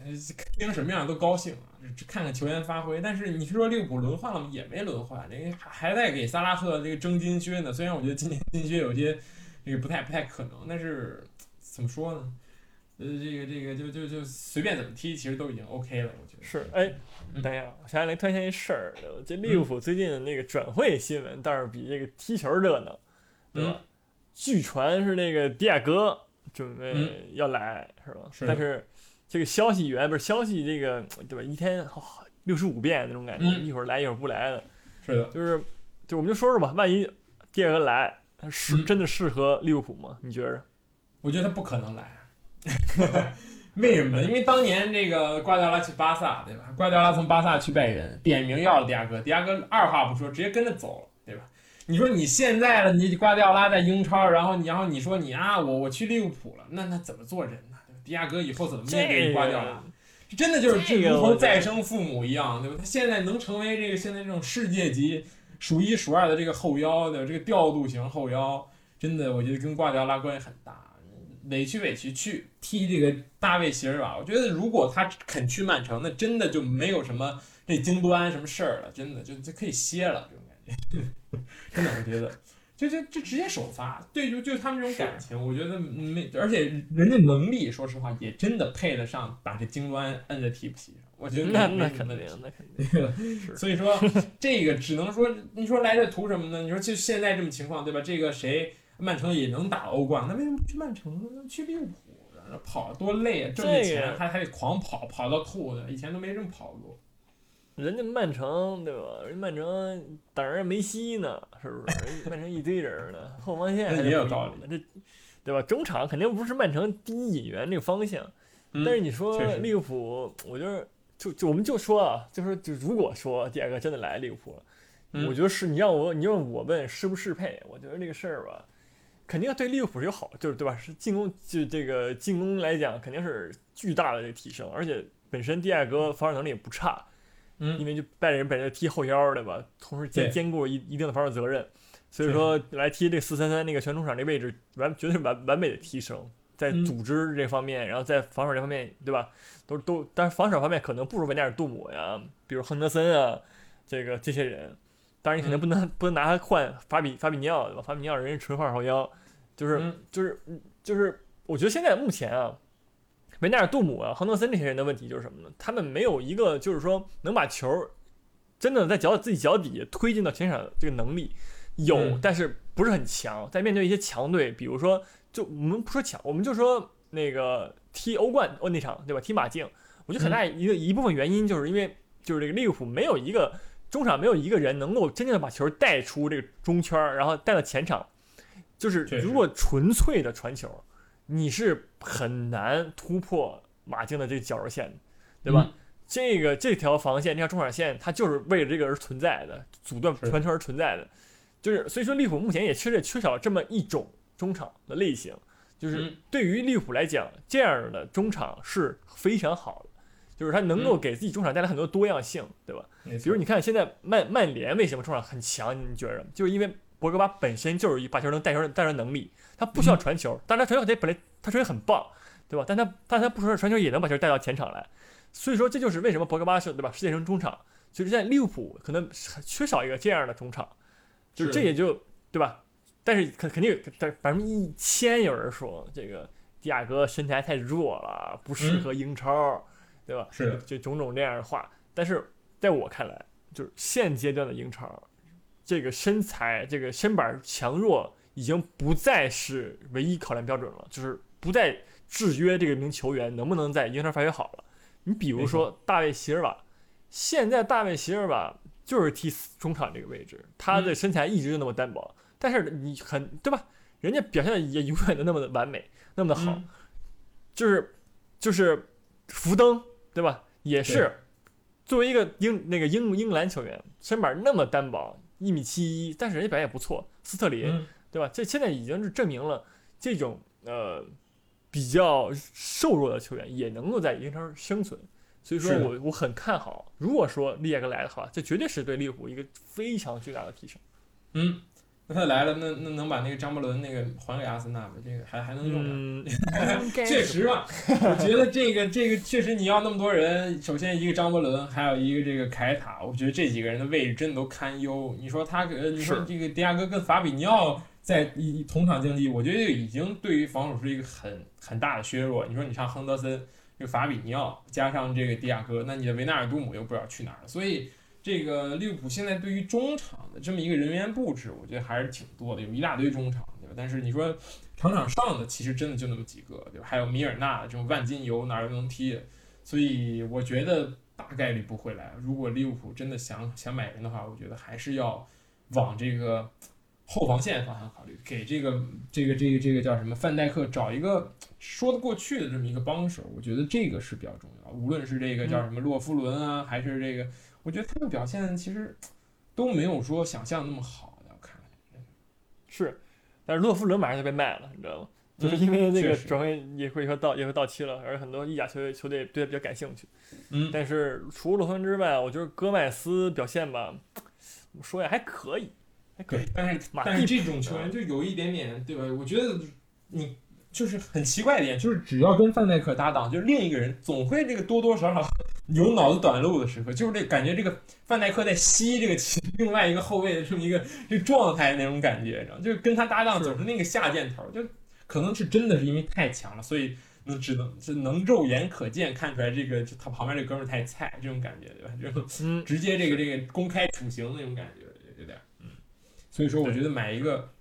盯什么样都高兴啊，只看看球员发挥。但是你说利物浦轮换了吗？也没轮换，这个还在给萨拉赫这个争金靴呢。虽然我觉得今年金靴有些这个不太不太可能，但是怎么说呢？呃，这个这个就就就随便怎么踢，其实都已经 OK 了，我觉得是哎，嗯等一下，我想起来突然想起一事儿，这利物浦最近的那个转会新闻倒是比这个踢球热闹，对吧？据传是那个迪亚哥准备嗯要来，是吧？是但是这个消息源不是消息，这个对吧？一天六十五遍那种感觉，嗯一会儿来一会儿不来的，是的，就是就我们就说说吧，万一迪亚哥来，他是嗯真的适合利物浦吗？你觉着？我觉得他不可能来。*laughs* 为什么呢？因为当年这个瓜迪奥拉去巴萨，对吧？瓜迪奥拉从巴萨去拜仁，点名要了迪亚哥，迪亚哥二话不说直接跟着走了？你说你现在了，你瓜迪奥拉在英超，然后你然后你说你啊，我我去利物浦了，那那怎么做人呢？迪亚哥以后怎么面对这瓜迪奥拉真的就是这个如同再生父母一样，对吧？他现在能成为这个现在这种世界级数一数二的这个后腰的这个调度型后腰，真的我觉得跟瓜迪奥拉关系很大。委屈委屈去踢这个大卫席尔瓦，我觉得如果他肯去曼城，那真的就没有什么这京端什么事儿了，真的就就可以歇了这种感觉。*laughs* 真的，我觉得就就就直接首发，对，就就他们这种感情，我觉得没，而且人家能力，说实话也真的配得上把这京端摁在替补席上。我觉得那那肯定那肯定是所以说这个只能说，你说来这图什么呢？你说就现在这么情况，对吧？这个谁曼城也能打欧冠，那为什么不去曼城呢？那去利物浦，然后跑多累啊，挣这这钱还还得狂跑，跑到吐的，以前都没这么跑过。人家曼城对吧？人曼城等着梅西呢，是不是？人曼城一堆人呢，后防线也有道理，这对吧？中场肯定不是曼城第一引援这个方向，嗯但是你说利物浦，我觉得就就我们就说啊，就说就如果说第二个真的来利物浦我觉得是你让我你让我问适不适配，我觉得这个事儿吧，肯定要对利物浦是有好，就是对吧？是进攻就这个进攻来讲，肯定是巨大的这个提升，而且本身蒂亚戈防守能力也不差，嗯因为就拜仁本身踢后腰对吧？同时兼兼顾一一定的防守责任，所以说来踢这四三三那个全中场这位置完绝对是完完美的提升，在嗯组织这方面，然后在防守这方面，对吧？都都，但是防守方面可能不如维纳尔杜姆呀，比如亨德森啊，这个这些人。当然你肯定嗯不能、*laughs* 不能拿他换法比法比尼奥，对吧？法比尼奥人家纯二号腰，就是、嗯就是就是，我觉得现在目前啊，维纳尔杜姆啊、亨德森这些人的问题就是什么呢？他们没有一个就是说能把球真的在脚自己脚底下推进到前场这个能力，有，嗯但是不是很强。在面对一些强队，比如说，就我们不说强，我们就说那个踢欧冠哦那场对吧？踢马竞，我觉得很大一个、一部分原因就是因为就是这个利物浦没有一个中场没有一个人能够真正的把球带出这个中圈，然后带到前场。就是如果纯粹的传球，你是很难突破马竞的这个绞肉线的，对吧？嗯这个这条防线，这条中场线，它就是为了这个而存在的，阻断传球而存在的。就是所以说，利物浦目前也确实缺少这么一种中场的类型。就是嗯对于利物浦来讲，这样的中场是非常好的，就是他能够嗯给自己中场带来很多多样性，对吧？比如你看现在曼曼联为什么中场很强？你觉着就是因为博格巴本身就是一把球能带球带球能力，他不需要传球，但是他传球得本来他传球很棒，对吧？但他但他不说传球也能把球带到前场来，所以说这就是为什么博格巴是对吧？世界生中场，其实在利物浦可能缺少一个这样的中场，就是是这也就对吧？但是肯肯定但百百分之一千有人说这个迪亚哥身材太弱了，不适合英超，对吧？是的，就种种这样的话。但是在我看来，就是现阶段的英超，这个身材、这个身板强弱已经不再是唯一考量标准了，就是不再制约这个名球员能不能在英超发挥好了。你比如说大卫席尔瓦，现在大卫席尔瓦就是踢中场这个位置，他的身材一直就那么单薄，但是你很对吧？人家表现的也永远都那么的完美，那么的好，嗯就是就是福登对吧？也是作为一个英那个英英格兰球员，身板那么单薄，一米七一，但是人家表现也不错。斯特林、嗯对吧？这现在已经是证明了这种呃比较瘦弱的球员也能够在英超生存。所以说我我很看好，如果说利亚格来的话，这绝对是对利物浦一个非常巨大的提升。嗯，那他来了，那那能把那个张伯伦那个还给阿森纳吗？这个还还能用上？嗯，*laughs* *laughs* 确实啊，我觉得这个这个确实你要那么多人，首先一个张伯伦，还有一个这个凯塔，我觉得这几个人的位置真的都堪忧。你说他呃，你说这个迪亚哥跟法比尼奥在一同场竞技，我觉得已经对于防守是一个很很大的削弱。你说你上亨德森，这个法比尼奥加上这个迪亚哥，那你的维纳尔杜姆又不知道去哪儿了，所以。这个利物浦现在对于中场的这么一个人员布置，我觉得还是挺多的，有一大堆中场，对吧？但是你说场场上的其实真的就那么几个，对吧？还有米尔纳这种万金油哪儿都能踢，所以我觉得大概率不会来。如果利物浦真的想想买人的话，我觉得还是要往这个后防线方向考虑，给这个这个这个这个叫什么范戴克找一个说得过去的这么一个帮手，我觉得这个是比较重要。无论是这个叫什么洛夫伦啊，还是这个，我觉得他们表现其实都没有说想象那么好的，我看。是，但是洛夫伦马上就被卖了，你知道吗？就是因为那个转会也会说到也会到期了，而很多意甲球队球队对他比较感兴趣。嗯，但是除了洛夫伦之外，我觉得戈麦斯表现吧，怎么说呀，还可以，还可以对。，但是马但是蒂这种球员就有一点点，对吧？我觉得你就是很奇怪的一点，就是只要跟范戴克搭档，就是另一个人总会这个多多少少有脑子短路的时刻，就是这感觉这个范戴克在吸这个其另外一个后卫的这么一个这状态那种感觉，你知道吗就是跟他搭档是总是那个下箭头，就可能是真的是因为太强了，所以。能只能是能肉眼可见看出来，这个就他旁边这哥们儿太菜，这种感觉，对吧？这种嗯，直接这个这个公开处刑那种感觉，所以说我觉得买一个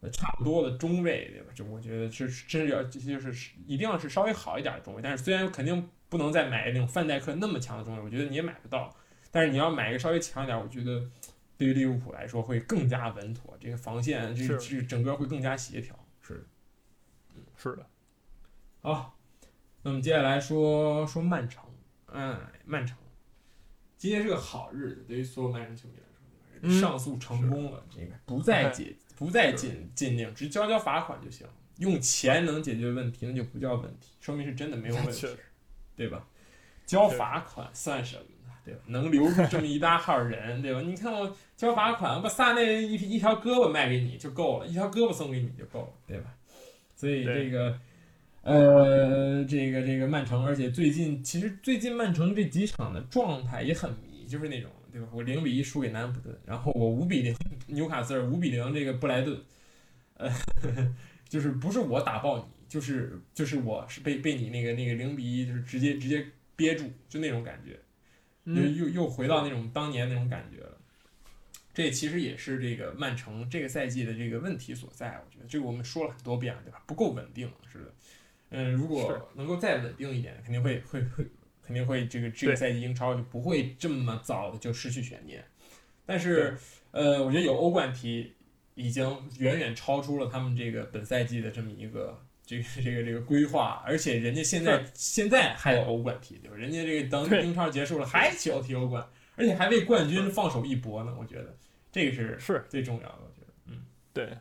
呃差不多的中卫，对吧？就我觉得是真是要就是一定要是稍微好一点的中卫，但是虽然肯定不能再买那种范戴克那么强的中卫，我觉得你也买不到，但是你要买一个稍微强一点，我觉得对于利物浦来说会更加稳妥，这个防线这这个整个会更加协调，是。是的，好，那么接下来说说曼城，嗯，曼城，今天是个好日子，对于所有曼城球迷来上诉成功了，这个不再解，不再禁禁令，只交交罚款就行，用钱能解决问题，那就不叫问题，说明是真的没有问题对吧？交罚款算什么呢？对吧？能留住这么一大号人，对吧？你看我交罚款，我把萨内一一条胳膊卖给你就够了，一条胳膊送给你就够了，对吧？所以这个。呃，这个这个曼城，而且最近其实最近曼城这几场的状态也很迷，就是那种对吧？我零比一输给南安普顿，然后我五比零纽卡斯尔，五比零这个布莱顿，呃，*laughs* 就是不是我打爆你，就是就是我是被被你那个那个零比一就是直接直接憋住，就那种感觉，又嗯，又又回到那种当年那种感觉了。这其实也是这个曼城这个赛季的这个问题所在，我觉得这个我们说了很多遍了，对吧？不够稳定，是的。嗯，如果能够再稳定一点，肯定会会会肯定会这个这个赛季英超就不会这么早的就失去悬念。但是，呃，我觉得有欧冠踢已经远远超出了他们这个本赛季的这么一个这个这个这个规划，而且人家现在现在还有欧冠踢，对吧？人家这个等英超结束了还需要踢欧冠，而且还为冠军放手一搏呢。我觉得这个是是最重要的。我觉得，嗯，对，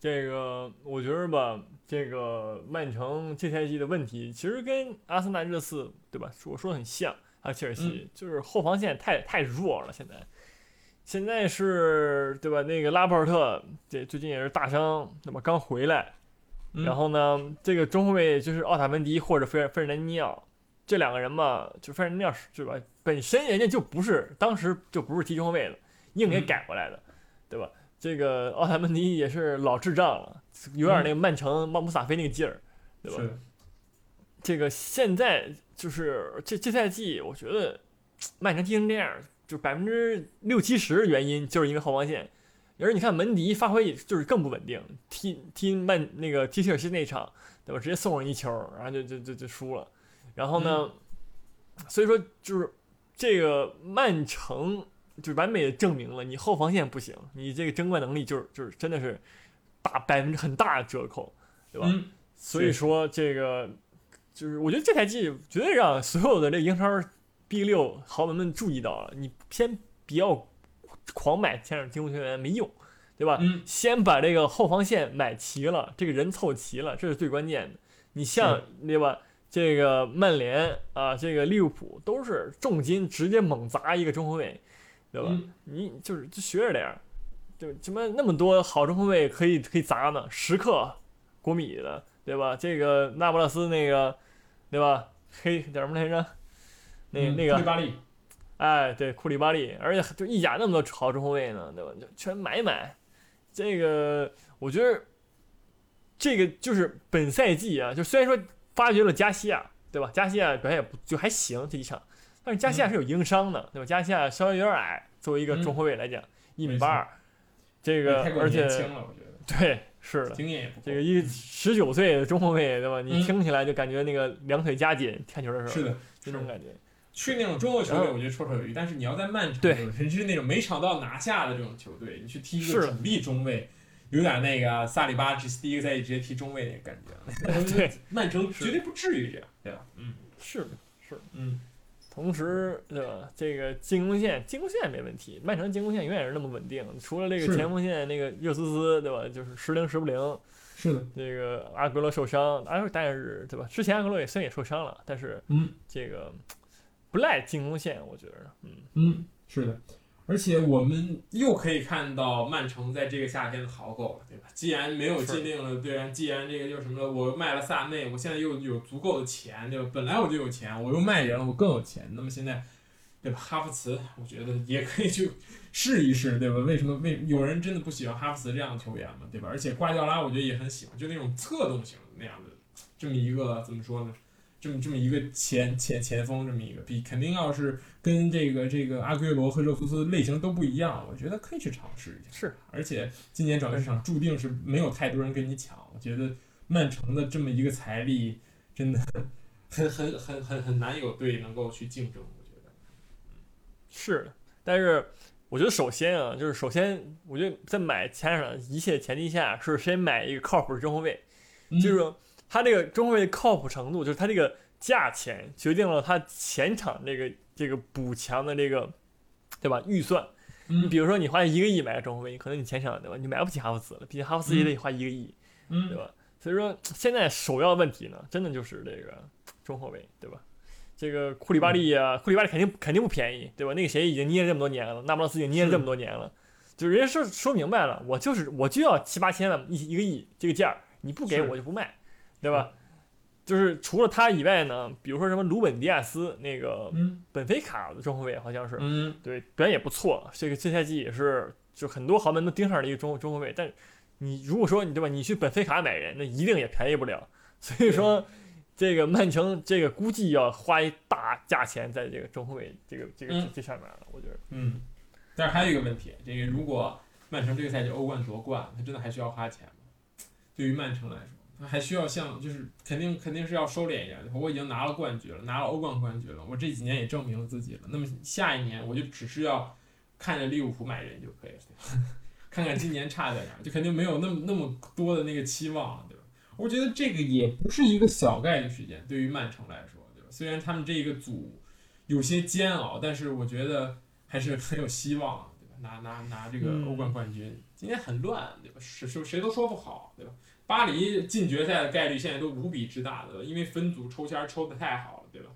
这个我觉得吧，这个曼城这赛季的问题其实跟阿森纳热刺对吧？我说的很像，还有切尔西，就是后防线太太弱了，现在。现在是对吧？那个拉波尔特这最近也是大伤，对吧？刚回来，嗯然后呢，这个中后卫就是奥塔门迪或者费尔费尔南尼奥这两个人嘛，就费尔南尼奥是对吧？本身人家就不是当时就不是踢中后卫的，硬给嗯改过来的，对吧？这个奥塔门迪也是老智障了，有点那个曼城穆萨菲那个劲儿，对吧？这个现在就是这这赛季，我觉得曼城踢成这样，就百分之六七十原因就是因为后防线。而你看门迪发挥就是更不稳定，踢踢曼那个踢切尔西那场，对吧？直接送人一球，然后就就就就输了。然后呢，所以说就是这个曼城就完美的证明了你后防线不行，你这个争冠能力就是就是真的是打百分之很大的折扣，对吧？嗯，所以说这个就是我觉得这台机绝对让所有的这英超 B 六豪门们注意到了，你先不要狂买前场进攻球员没用，对吧？嗯先把这个后防线买齐了，这个人凑齐了，这是最关键的。你像对吧？这个曼联啊，这个利物浦都是重金直接猛砸一个中后卫，对吧？嗯你就是就学着点儿，就什么那么多好中后卫可以可以砸呢？时刻国米的，对吧？这个那不勒斯那个，对吧？黑叫什么来着？那嗯那个库利巴利，哎，对，库里巴利，而且就意甲那么多好中后卫呢，对吧？就全买买。这个我觉得，这个就是本赛季啊，就虽然说发掘了加西亚，对吧？加西亚表现也不就还行这一场，但是加西亚是有硬伤的，对吧？加西亚稍微有点矮，作为一个中后卫来讲，一米八二，这个而且 *laughs* 对是的，经验也不够。这个一十九岁的中后卫，对吧？你嗯听起来就感觉那个两腿夹紧，看球的时候是的，这种感觉。去那种中国球队，我觉得绰绰有余。但是你要在曼城，对人是那种没抢到拿下的这种球队，你去踢一个主力中卫，有点那个萨里巴这第一个赛季直接踢中卫那个感觉。*laughs* 对，曼城绝对不至于这样，对吧？嗯是的，是的。嗯，同时，对吧？这个进攻线，进攻线没问题，曼城进攻线永远是那么稳定。除了这个前锋线那个热苏斯，对吧？就是时灵时不灵。是的，这个阿格罗受伤，阿但是对吧？之前阿格罗也虽然也受伤了，但是嗯这个不赖进攻线，我觉得，嗯，嗯，是的。而且我们又可以看到曼城在这个夏天的豪购了，对吧？既然没有是禁令了，对吧？既然这个就是什么了，我卖了萨内，我现在又有足够的钱，对吧？本来我就有钱，我又卖人了，我更有钱。那么现在，对吧？哈弗茨，我觉得也可以去试一试，对吧？为什么为有人真的不喜欢哈弗茨这样的球员嘛，对吧？而且瓜迪奥拉我觉得也很喜欢，就那种策动型的那样的这么一个怎么说呢？这么这么一个前前前锋，这么一个比肯定要是跟这个这个阿圭罗和热苏斯类型都不一样，我觉得可以去尝试一下。是，而且今年转会市场注定是没有太多人跟你抢，我觉得曼城的这么一个财力真的很很很很很难有队能够去竞争，我觉得。是。但是我觉得首先啊，就是首先，我觉得在买前场一切前提下，是先买一个靠谱的中后卫。嗯就是说他这个中后卫的靠谱程度，就是他这个价钱决定了他前场这个这个补强的这个，对吧？预算。你嗯比如说你花一个亿买个中后卫，可能你前场对吧？你买不起哈弗茨了，毕竟哈弗茨也得花一个亿，对嗯吧？所以说现在首要问题呢，真的就是这个中后卫，对吧？这个库里巴利啊、库里巴利肯定肯定不便宜，对吧？那个谁已经捏了这么多年了，那不勒斯已经捏了这么多年了，就人家说说明白了，我就是我就要七八千万一一个亿这个价儿，你不给我就不卖，对吧？就是除了他以外呢，比如说什么鲁本迪亚斯那个嗯本菲卡的中后卫好像是，嗯，对，表现也不错。这个这赛季也是，就很多豪门都盯上了一个中中后卫。但你如果说你对吧，你去本菲卡买人，那一定也便宜不了。所以说，这个曼城这个估计要花一大价钱在这个中后卫这个这个嗯这上面了。我觉得，嗯，但是还有一个问题，这个如果曼城这个赛季欧冠夺冠，他真的还需要花钱吗？对于曼城来说，他还需要像就是肯定肯定是要收敛一点。我已经拿了冠军了，拿了欧冠冠军了，我这几年也证明了自己了。那么下一年我就只是要看着利物浦买人就可以了，*laughs* 看看今年差在哪儿，就肯定没有那么那么多的那个期望了，对吧？我觉得这个也不是一个小概率事件，对于曼城来说，对吧？虽然他们这个组有些煎熬，但是我觉得还是很有希望，对吧？拿拿拿这个嗯欧冠冠军，今年很乱，对吧？谁谁谁都说不好，对吧？巴黎进决赛的概率现在都无比之大的，因为分组抽签抽的太好了，对吧？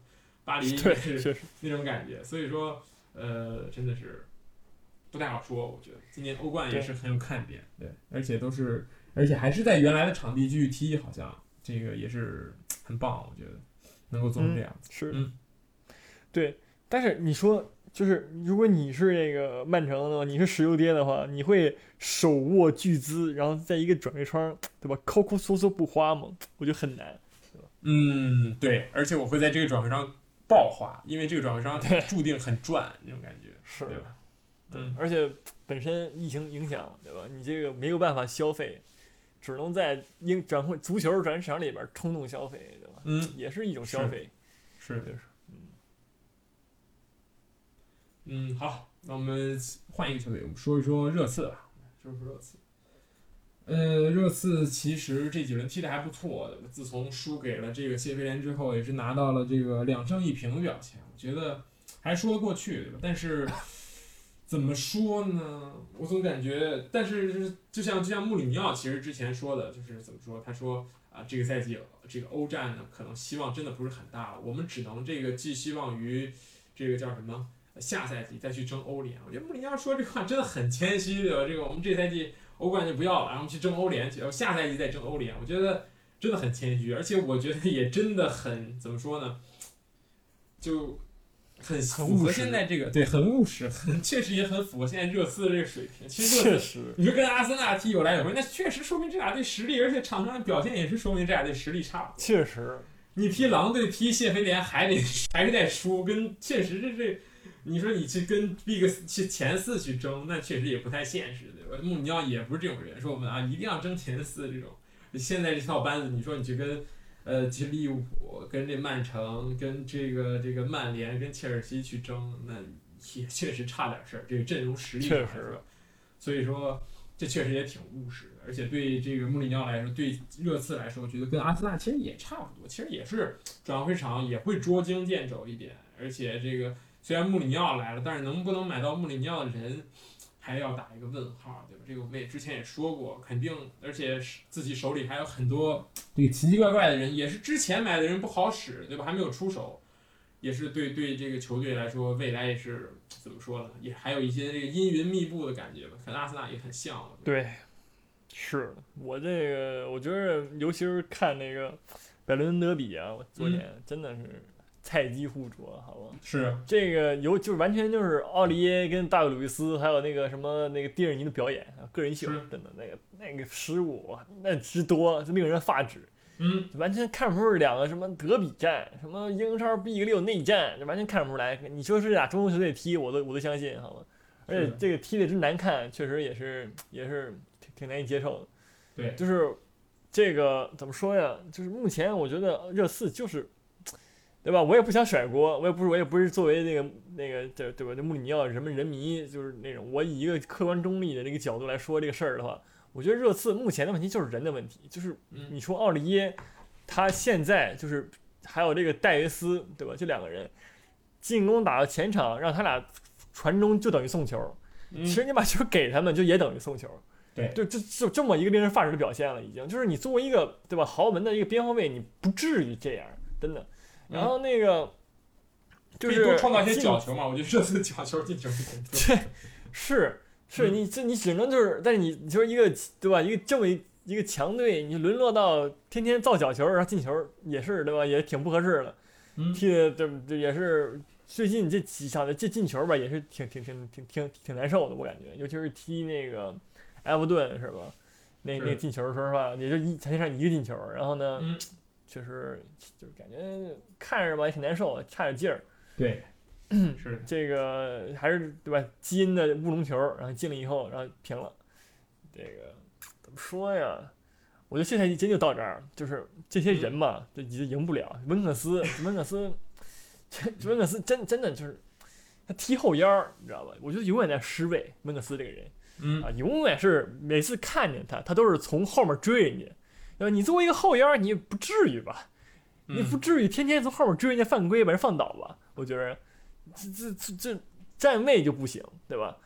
巴黎 *laughs* 对，是那种感觉，所以说，呃，真的是不太好说。我觉得今年欧冠也是很有看点，对，而且都是，而且还是在原来的场地继续踢，好像这个也是很棒，我觉得能够做成这样。是，嗯对。但是你说，就是如果你是那个曼城的话，你是石油爹的话，你会手握巨资，然后在一个转会窗，对吧？抠抠搜搜不花吗？我觉得很难。嗯，对，而且我会在这个转会窗爆花，因为这个转会商对注定很赚，那种感觉，是对吧？嗯，而且本身疫情影响，对吧？你这个没有办法消费，只能在英转会足球转会市场里边冲动消费，对吧？嗯，也是一种消费。是的就是，嗯，好，那我们换一个球队，我们说一说热刺吧，说说热刺。呃，热刺其实这几轮踢得还不错，自从输给了这个谢菲联之后，也是拿到了这个两胜一平的表现，我觉得还说得过去，对吧？但是怎么说呢？我总感觉，但是就像就像穆里尼奥其实之前说的，就是怎么说？他说啊，这个赛季这个欧战呢，可能希望真的不是很大，我们只能这个寄希望于这个叫什么？下赛季再去争欧联，我觉得穆里尼奥说这话真的很谦虚，对吧？这个我们这赛季欧冠就不要了，然后我们去争欧联去，然后下赛季再争欧联，我觉得真的很谦虚，而且我觉得也真的很怎么说呢，就很符合现在这个对，很务实，很确实也很符合现在热刺的这个水平。其实热刺，确实，你说跟阿森纳踢有来有回，那确实说明这俩队实力，而且场上的表现也是说明这俩队实力差。确实，你踢狼队、踢谢菲联还得还是在输，跟确实这这，你说你去跟 Big 去前四去争，那确实也不太现实，对吧？穆里尼奥也不是这种人，说我们啊一定要争前四这种。现在这套班子，你说你去跟呃去利物浦、跟这曼城、跟这个这个曼联、跟切尔西去争，那也确实差点事儿，这个阵容实力确实说，所以说这确实也挺务实的，而且对这个穆里尼奥来说，对热刺来说，我觉得跟阿森纳其实也差不多，其实也是转会场也会捉襟见肘一点，而且这个虽然穆里尼奥来了，但是能不能买到穆里尼奥的人，还要打一个问号，对吧？这个我们也之前也说过，肯定，而且是自己手里还有很多这个奇奇怪怪的人，也是之前买的人不好使，对吧？还没有出手，也是对对这个球队来说，未来也是怎么说呢？也还有一些这个阴云密布的感觉吧，跟阿森纳也很像了。对，是我这个，我觉得尤其是看那个百伦德比啊，我昨天真的是菜鸡互啄，好吧？是，这个有就是完全就是奥利耶跟大卫鲁伊斯，还有那个什么那个蒂尔尼的表演啊，个人秀，是真的那个那个失误啊那之多，就令人发指。嗯，完全看不出两个什么德比战，什么英超 B 六内战，就完全看不出来。你说是俩中国球队踢，我都我都相信，好吧？而且这个踢的真难看，确实也是也是挺挺难以接受的。对，就是这个怎么说呀？就是目前我觉得热刺就是，对吧？我也不想甩锅，我也不是我也不是作为那个那个对对吧？这穆里尼奥什么人迷，就是那种我以一个客观中立的这个角度来说这个事儿的话，我觉得热刺目前的问题就是人的问题，就是嗯你说奥利耶，他现在就是还有这个戴维斯，对吧？这两个人进攻打到前场，让他俩传中就等于送球。嗯其实你把球给他们，就也等于送球。对就这就这么一个令人发指的表现了，已经就是你作为一个对吧豪门的一个边后卫，你不至于这样，真的。然后那个就是多创造一些角球嘛。我觉得这次角球进球。对，是是，嗯你这你只能就是，但是你你说一个对吧？一个这么一一个强队，你沦落到天天造角球，然后进球也是对吧？也挺不合适的。嗯，踢的对这也是最近这几场的这进球吧，也是挺挺挺挺挺挺难受的，我感觉，尤其是踢那个埃弗顿是吧？那那个进球，说实话也就一场上一个进球，然后呢，嗯确实就是感觉看着吧也挺难受，差点劲儿。对，*clears throat* 是，这个还是对吧？基因的乌龙球，然后进了以后，然后平了。这个怎么说呀？我觉得这赛季真就到这儿，就是这些人嘛，就已经赢不了。温克斯，温克斯，这温克斯真真的就是他踢后腰儿，你知道吧？我觉得永远在失位。温克斯这个人嗯啊，永远是每次看见他，他都是从后面追人家。对吧？你作为一个后腰，你也不至于吧？你不嗯至于天天从后面追人家犯规，把人放倒吧？我觉得这这这这站位就不行，对吧？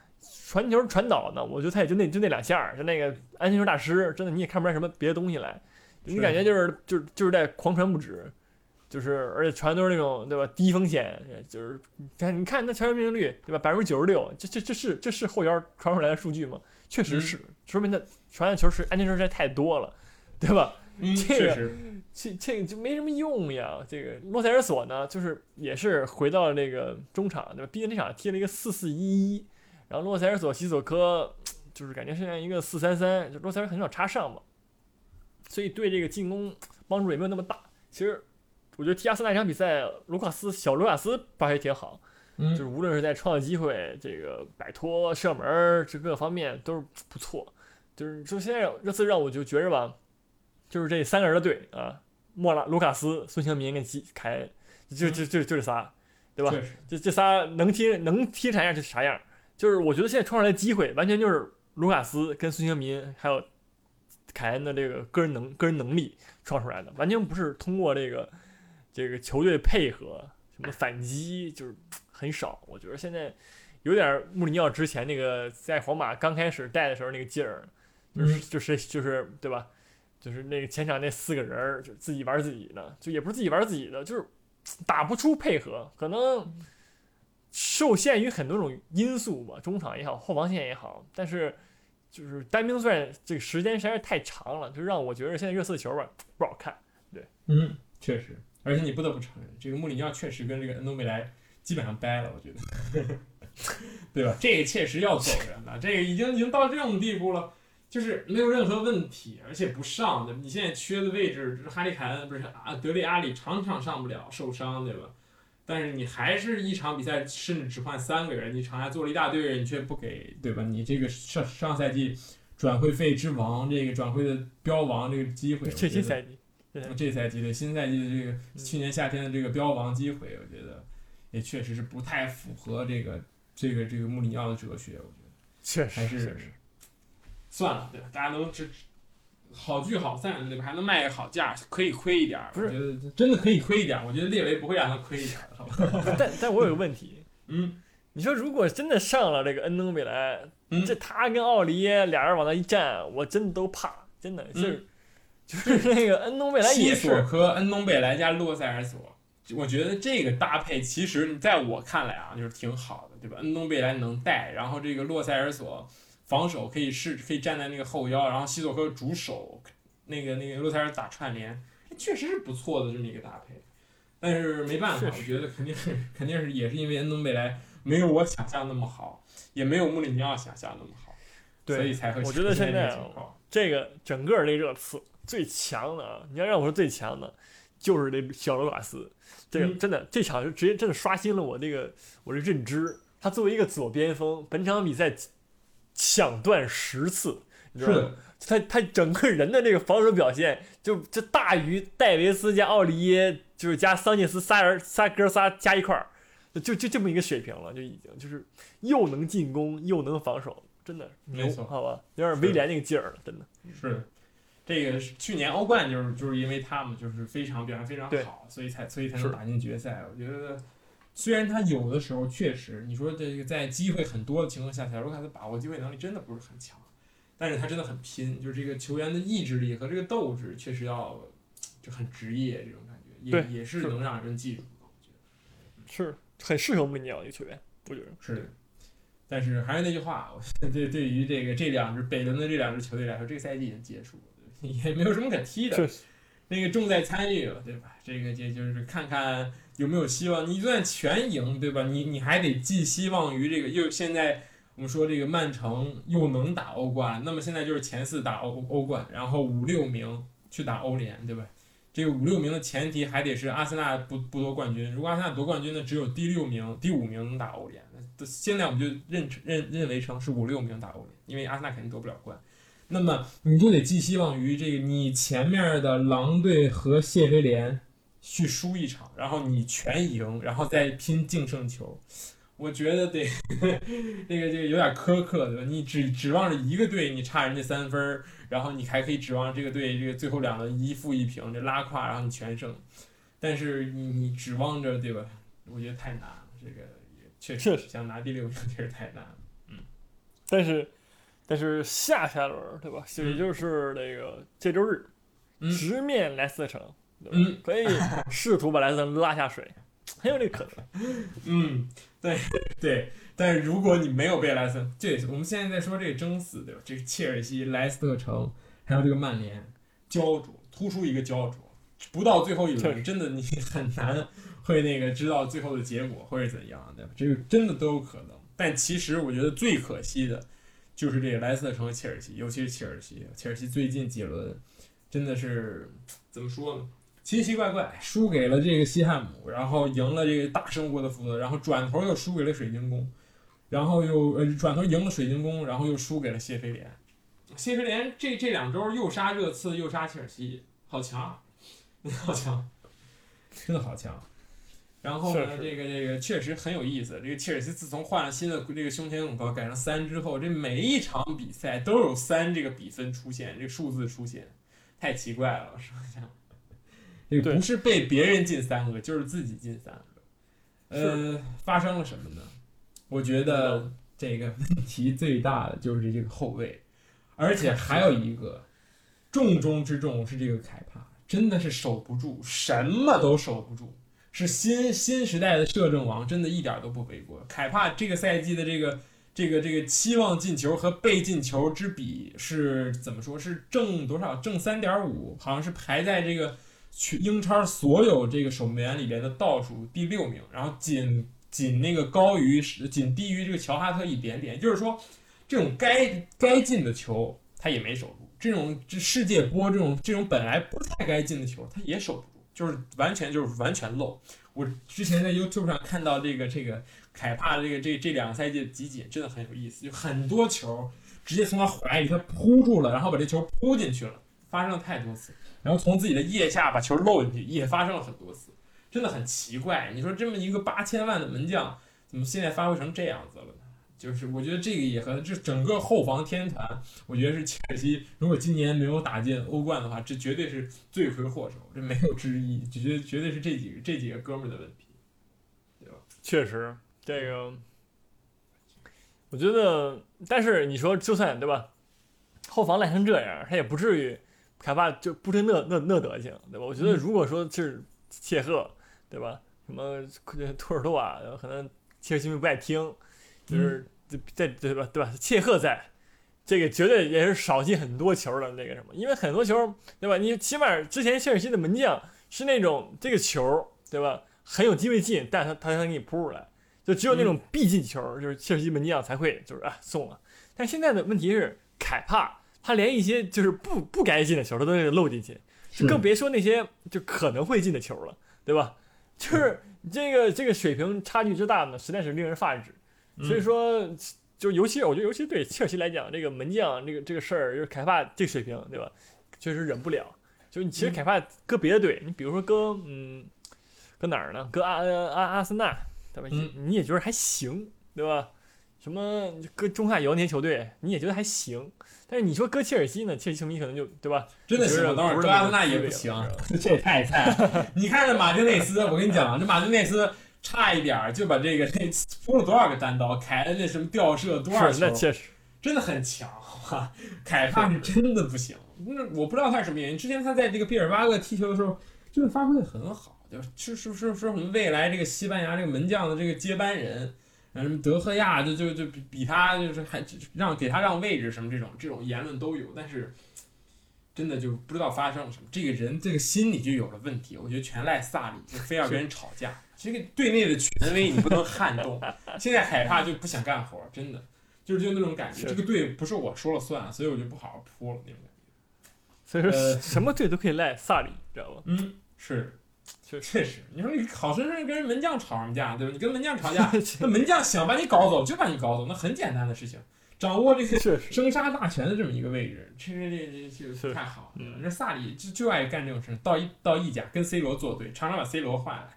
传球传导呢，我觉得他也就那就那两下儿，就那个安全球大师，真的你也看不出来什么别的东西来，你感觉就是就是就是在狂传不止，就是而且传都是那种对吧低风险，就是你看你看那传球命中率对吧百分之九十六，这这这是这是后腰传出来的数据吗？确实是，说明他传的球是安全球实在太多了，对吧？嗯，这个确实，这这个就没什么用呀。这个洛塞尔索呢，就是也是回到了那个中场，对吧？毕竟这场踢了一个四四一一，然后洛塞尔索、西索科就是感觉是像一个四三三，就洛塞尔很少插上嘛，所以对这个进攻帮助也没有那么大。其实我觉得踢阿森纳这场比赛，卢卡斯小卢卡斯发挥挺好，嗯就是无论是在创造机会、这个摆脱、射门这各个方面都是不错。就是就现在这次让我就觉着吧，就是这三个人的队啊，莫拉、卢卡斯、孙兴民跟基凯恩，就就就就这仨，对吧？这这仨能踢能踢啥样就啥样。就是我觉得现在创出来的机会，完全就是卢卡斯跟孙兴民还有凯恩的这个个人能个人能力创出来的，完全不是通过这个这个球队配合什么反击，就是很少。我觉得现在有点穆里尼奥之前那个在皇马刚开始带的时候那个劲儿，就是、就是就是对吧？就是那个前场那四个人就自己玩自己的，就也不是自己玩自己的，就是打不出配合，可能受限于很多种因素吧，中场也好，后防线也好，但是就是单兵作战这个时间实在是太长了，就让我觉得现在热刺的球吧不好看。对嗯，确实，而且你不得不承认，这个穆里尼奥确实跟这个恩东贝莱基本上掰了，我觉得，*laughs* 对吧？这个确实要走人了，这个已经已经到这种地步了，就是没有任何问题，而且不上的。你现在缺的位置就是哈利凯恩，不是啊，德里阿里场场上不了，受伤，对吧？但是你还是一场比赛，甚至只换三个人，你场下做了一大堆人，你却不给，对吧？你这个上上赛季转会费之王，这个转会的标王这个机会，这赛季，这赛季的新赛季的这个去年夏天的这个标王机会，我觉得也确实是不太符合这个这个这个穆里尼奥的哲学，我觉得确还是确实算了，对吧？大家都只好聚好散，对吧？还能卖个好价，可以亏一点儿，不是真的可以亏一点儿，我觉得列维不会让他亏一点儿的，好吧？*laughs* 但但我有个问题，*laughs* 嗯你说如果真的上了这个恩东贝莱，嗯这他跟奥利耶俩人往那一站，我真的都怕，真的就是、就是 *laughs* 那个恩东贝莱西也是，索科、恩东贝莱加洛塞尔索，我觉得这个搭配其实在我看来啊，就是挺好的，对吧？恩东贝莱能带，然后这个洛塞尔索防守可以是可以站在那个后腰，然后西索科主守，那个那个洛塞尔打串联，确实是不错的这么一个搭配。但是没办法，我觉得肯定是 *laughs* 肯定是也是因为恩东贝莱没有我想象那么好，也没有穆里尼奥想象那么好，所以才会我觉得出现现在这个整个这热刺最强的啊，你要让我说最强的，就是这小罗瓦斯，这个嗯真的、这场就直接真的刷新了我这个我的认知。他作为一个左边锋，本场比赛抢断十次，你知道吗？他他整个人的这个防守表现，就就大于戴维斯加奥利耶，就是加桑切斯仨人仨哥仨加一块儿，就就这么一个水平了，就已经就是又能进攻又能防守，真的牛没错好吧？有点威廉那个劲儿了，真的。是，这个是去年欧冠就是就是因为他们就是非常表现非常好，所以才所以才是能打进决赛。我觉得虽然他有的时候确实，你说这个在机会很多的情况下，小罗卡斯把握机会能力真的不是很强，但是他真的很拼，就是这个球员的意志力和这个斗志确实要就很职业这种感觉，也也是是能让人记住的。我觉得是很适合穆里尼奥的一个球员，我觉得。是，但是还是那句话，我对对于这个这两支北伦的这两支球队来说，这个赛季已经结束了，也没有什么可踢的。那个重在参与了，对吧？这个这就是看看有没有希望。你就算全赢，对吧？你你还得寄希望于这个。又现在我们说这个曼城又能打欧冠，那么现在就是前四打欧欧冠，然后五六名去打欧联，对吧？这个五六名的前提还得是阿森纳不不夺冠军。如果阿森纳夺冠军那，只有第六名、第五名能打欧联。现在我们就认认认为成是五六名打欧联，因为阿森纳肯定夺不了冠。那么你就得寄希望于这个你前面的狼队和谢菲联去输一场，然后你全赢，然后再拼净胜球。我觉得得这个 *laughs* 这个有点苛刻，对吧？你指指望着一个队你差人家三分儿，然后你还可以指望这个队这个最后两轮一负一平这拉胯，然后你全胜。但是你你指望着对吧？我觉得太难了，这个也确确实想拿第六名确实太难了。嗯但是，但是下下轮对吧？就也就是那个这周日，嗯直面莱斯特城？嗯可以试图把莱斯特拉下水，很有这个可能。*laughs* 嗯，对对，但是如果你没有被莱斯特，这我们现在在说这个争四，对吧？这个切尔西、莱斯特城还有这个曼联焦灼，突出一个焦灼，不到最后一轮，真的你 *laughs* 很难会那个知道最后的结果会是怎样，对吧？这个真的都有可能。但其实我觉得最可惜的，就是这个莱斯特城和切尔西，尤其是切尔西，切尔西最近几轮真的是怎么说呢？奇奇怪怪，输给了这个西汉姆，然后赢了这个大胜过的福德，然后转头又输给了水晶宫，然后又呃转头赢了水晶宫，然后又输给了谢菲联。谢菲联这这两周又杀热刺又杀切尔西，好强，*laughs* 好强，真的好强。然后呢，这个这个确实很有意思。这个切尔西自从换了新的这个胸前拱高改成三之后，这每一场比赛都有三这个比分出现，这个数字出现，太奇怪了，我说一下。这个不是被别人进三个，就是自己进三个。呃，发生了什么呢？我觉得这个问题最大的就是这个后卫，而且还有一个重中之重是这个凯帕，真的是守不住，什么都守不住。是新新时代的摄政王，真的一点都不为过。凯帕这个赛季的这个这个这个期望进球和被进球之比是怎么说？是正多少？正三点五，好像是排在这个去英超所有这个守门员里边的倒数第六名，然后仅仅那个高于仅低于这个乔哈特一点点。就是说，这种该该进的球他也没守住，这种这世界波这种这种本来不太该进的球他也守不住。就是完全就是完全漏。我之前在 YouTube 上看到这个这个凯帕这个这这两个赛季的集锦，真的很有意思，就很多球直接从他怀里他扑住了，然后把这球扑进去了，发生了太多次。然后从自己的腋下把球漏进去，也发生了很多次，真的很奇怪。你说这么一个八千万的门将，怎么现在发挥成这样子了呢？就是我觉得这个也和这整个后防天团，我觉得是切尔西如果今年没有打进欧冠的话，这绝对是罪魁祸首，这没有之一，绝绝对是这几个这几个哥们儿的问题，对吧？确实，这个我觉得，但是你说就算对吧，后防烂成这样，他也不至于凯帕就不是那那那德行，对吧？我觉得嗯如果说是切赫，对吧？什么托尔多瓦，可能切尔西不爱听，就是在对吧对吧？切赫在。这个绝对也是少进很多球的那个什么，因为很多球，对吧？你起码之前切尔西的门将是那种这个球，对吧？很有机会进，但他他才能给你扑出来。就只有那种必进球，就是切尔西门将才会就是啊送了。但现在的问题是，凯帕他连一些就是不不该进的球他都给漏进去，就更别说那些就可能会进的球了，对吧？就是这个这个水平差距之大呢，实在是令人发指。所以说，就尤其我觉得，尤其对切尔西来讲，这个门将这个这个事儿，就是凯帕这水平，对吧？确实忍不了。就是你其实凯帕搁别的队，你比如说搁嗯搁哪儿呢？搁阿阿阿森纳，对吧？你你也觉得还行，对吧？什么搁中下游那些球队，你也觉得还行。但是你说搁切尔西呢？切尔西球迷可能就对吧？真的行，等会儿不是那么格拉斯纳也不行，*laughs* 这也太菜了。*laughs* 你看这马丁内斯，我跟你讲，这马丁内斯差一点儿就把这个这扑了多少个单刀，凯恩那什么吊射多少是球，那确实真的很强，好吧？凯帕是真的不行。那我不知道他是什么原因。之前他在这个毕尔巴鄂踢球的时候，真的发挥的很好，就是？是是是说什么未来这个西班牙这个门将的这个接班人，嗯，什么德赫亚就就就比比他就是还让给他让位置什么这种这种言论都有，但是真的就不知道发生了什么，这个人这个心理就有了问题，我觉得全赖萨里，就非要跟人吵架，这个队内的权威你不能撼动，现在海帕就不想干活，真的就是就那种感觉，这个队不是我说了算，所以我就不好好扑了那种感觉。所以说呃什么队都可以赖萨里，知道吧？嗯，是，确实确实，你说你好生生跟人门将吵什么架，对吧？你跟门将吵架，那门将想把你搞走就把你搞走，那很简单的事情。掌握这个生杀大权的这么一个位置，这这这这是太好了。嗯这萨里就就爱干这种事，到一到意甲跟 C 罗作对，常常把 C 罗换来，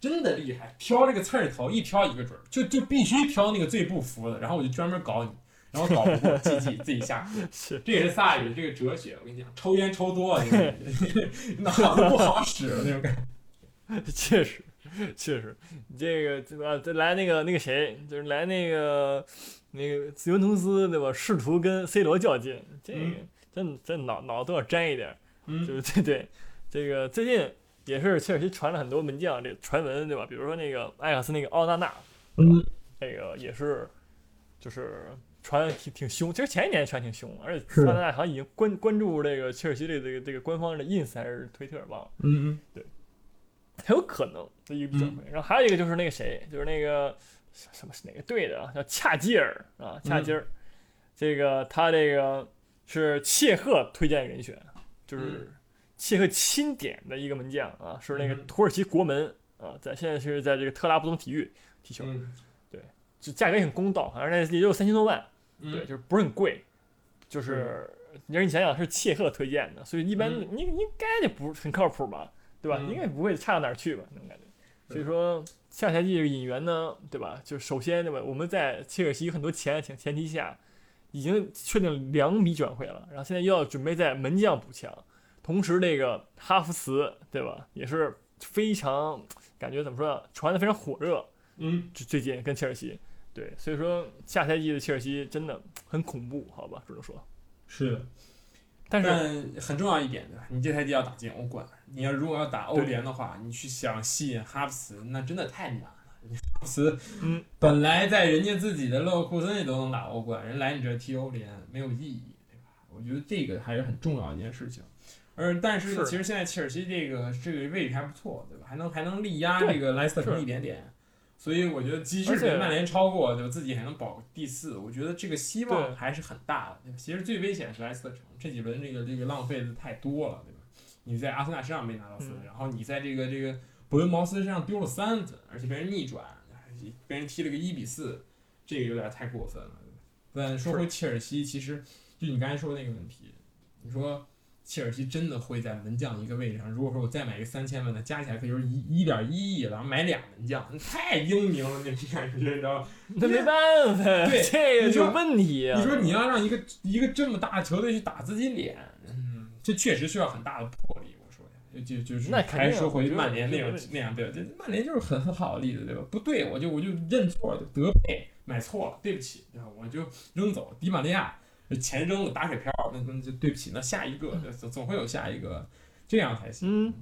真的厉害。挑这个刺儿头一挑一个准儿，就就必须挑那个最不服的，然后我就专门搞你，然后搞不过自己自己下 *laughs* 课。是这也是萨里的这个哲学，我跟你讲，抽烟抽多了，*laughs* *laughs* 脑子不好使了那种感觉。*laughs* 确实，确实，这个对吧？再来那个那个谁，就是来那个那个尤文图斯对吧？试图跟 C 罗较劲，这个嗯真真脑脑都要沾一点就是对 *laughs* 对，这个最近也是切尔西传了很多门将这传闻对吧？比如说那个埃克斯那个奥纳纳，嗯，那个也是就是传得挺挺凶，其实前一年传挺凶，而且奥纳纳好像已经关关注这个切尔西这个这个这个官方的 ins 还是推特忘了。嗯很有可能的一个转会。然后还有一个就是那个谁，就是那个什什么是哪个队的啊？叫恰基尔啊，恰基尔。这个他这个是切赫推荐人选，就是切赫钦点的一个门将啊，是那个嗯土耳其国门啊，在现在是在这个特拉布宗体育踢球，嗯。就价格也很公道，好像那也就三千多万，嗯，对，就是不是很贵，就是你让你想想是切赫推荐的，所以一般嗯。你应该就不是很靠谱吧，对吧？嗯应该不会差到哪儿去吧，那种感觉。所以说下赛季这个引援呢，对吧？就首先对吧，我们在切尔西有很多钱的前前提下，已经确定两笔转会了，然后现在又要准备在门将补强，同时这个哈弗茨对吧，也是非常感觉怎么说呢，传的非常火热，嗯最最近跟切尔西。对，所以说下赛季的切尔西真的很恐怖，好吧，只能说。是的。但很重要一点，对吧？你这赛季要打进欧冠，你要如果要打欧联的话，你去想吸引哈弗茨，那真的太难了。你哈弗茨，嗯，本来在人家自己的勒沃库森里都能打欧冠，人来你这踢欧联没有意义，对吧？我觉得这个还是很重要一件事情。而但是其实现在切尔西这个这个位置还不错，对吧？还能还能力压这个莱斯特城一点点。所以我觉得，即使被曼联超过，就？自己还能保第四，我觉得这个希望还是很大的。其实最危险是莱斯特城，这几轮这个这个浪费的太多了，对吧？你在阿森纳身上没拿到分，嗯然后你在这个这个伯恩茅斯身上丢了三分，而且被人逆转，被人踢了个一比四，这个有点太过分了。但说回切尔西，其实就你刚才说的那个问题，你说切尔西真的会在门将一个位置上，如果说我再买一个三千万的，加起来可就是一一点一亿了，然后买俩门将，太英明了，那种感觉，你知道吗？那没办法，对这个你说有问题啊。你说你要让一个一个这么大的球队去打自己脸，嗯，这确实需要很大的魄力。我说呀，就就是那还是说回曼联那种我觉得那样，对吧？这曼联就是很很好的例子，对吧？不对，我就我就认错，德佩买错了，对不起，然后？我就扔走迪玛利亚，钱扔了打水漂，那那就对不起，那下一个总总会有下一个，这样才行。嗯，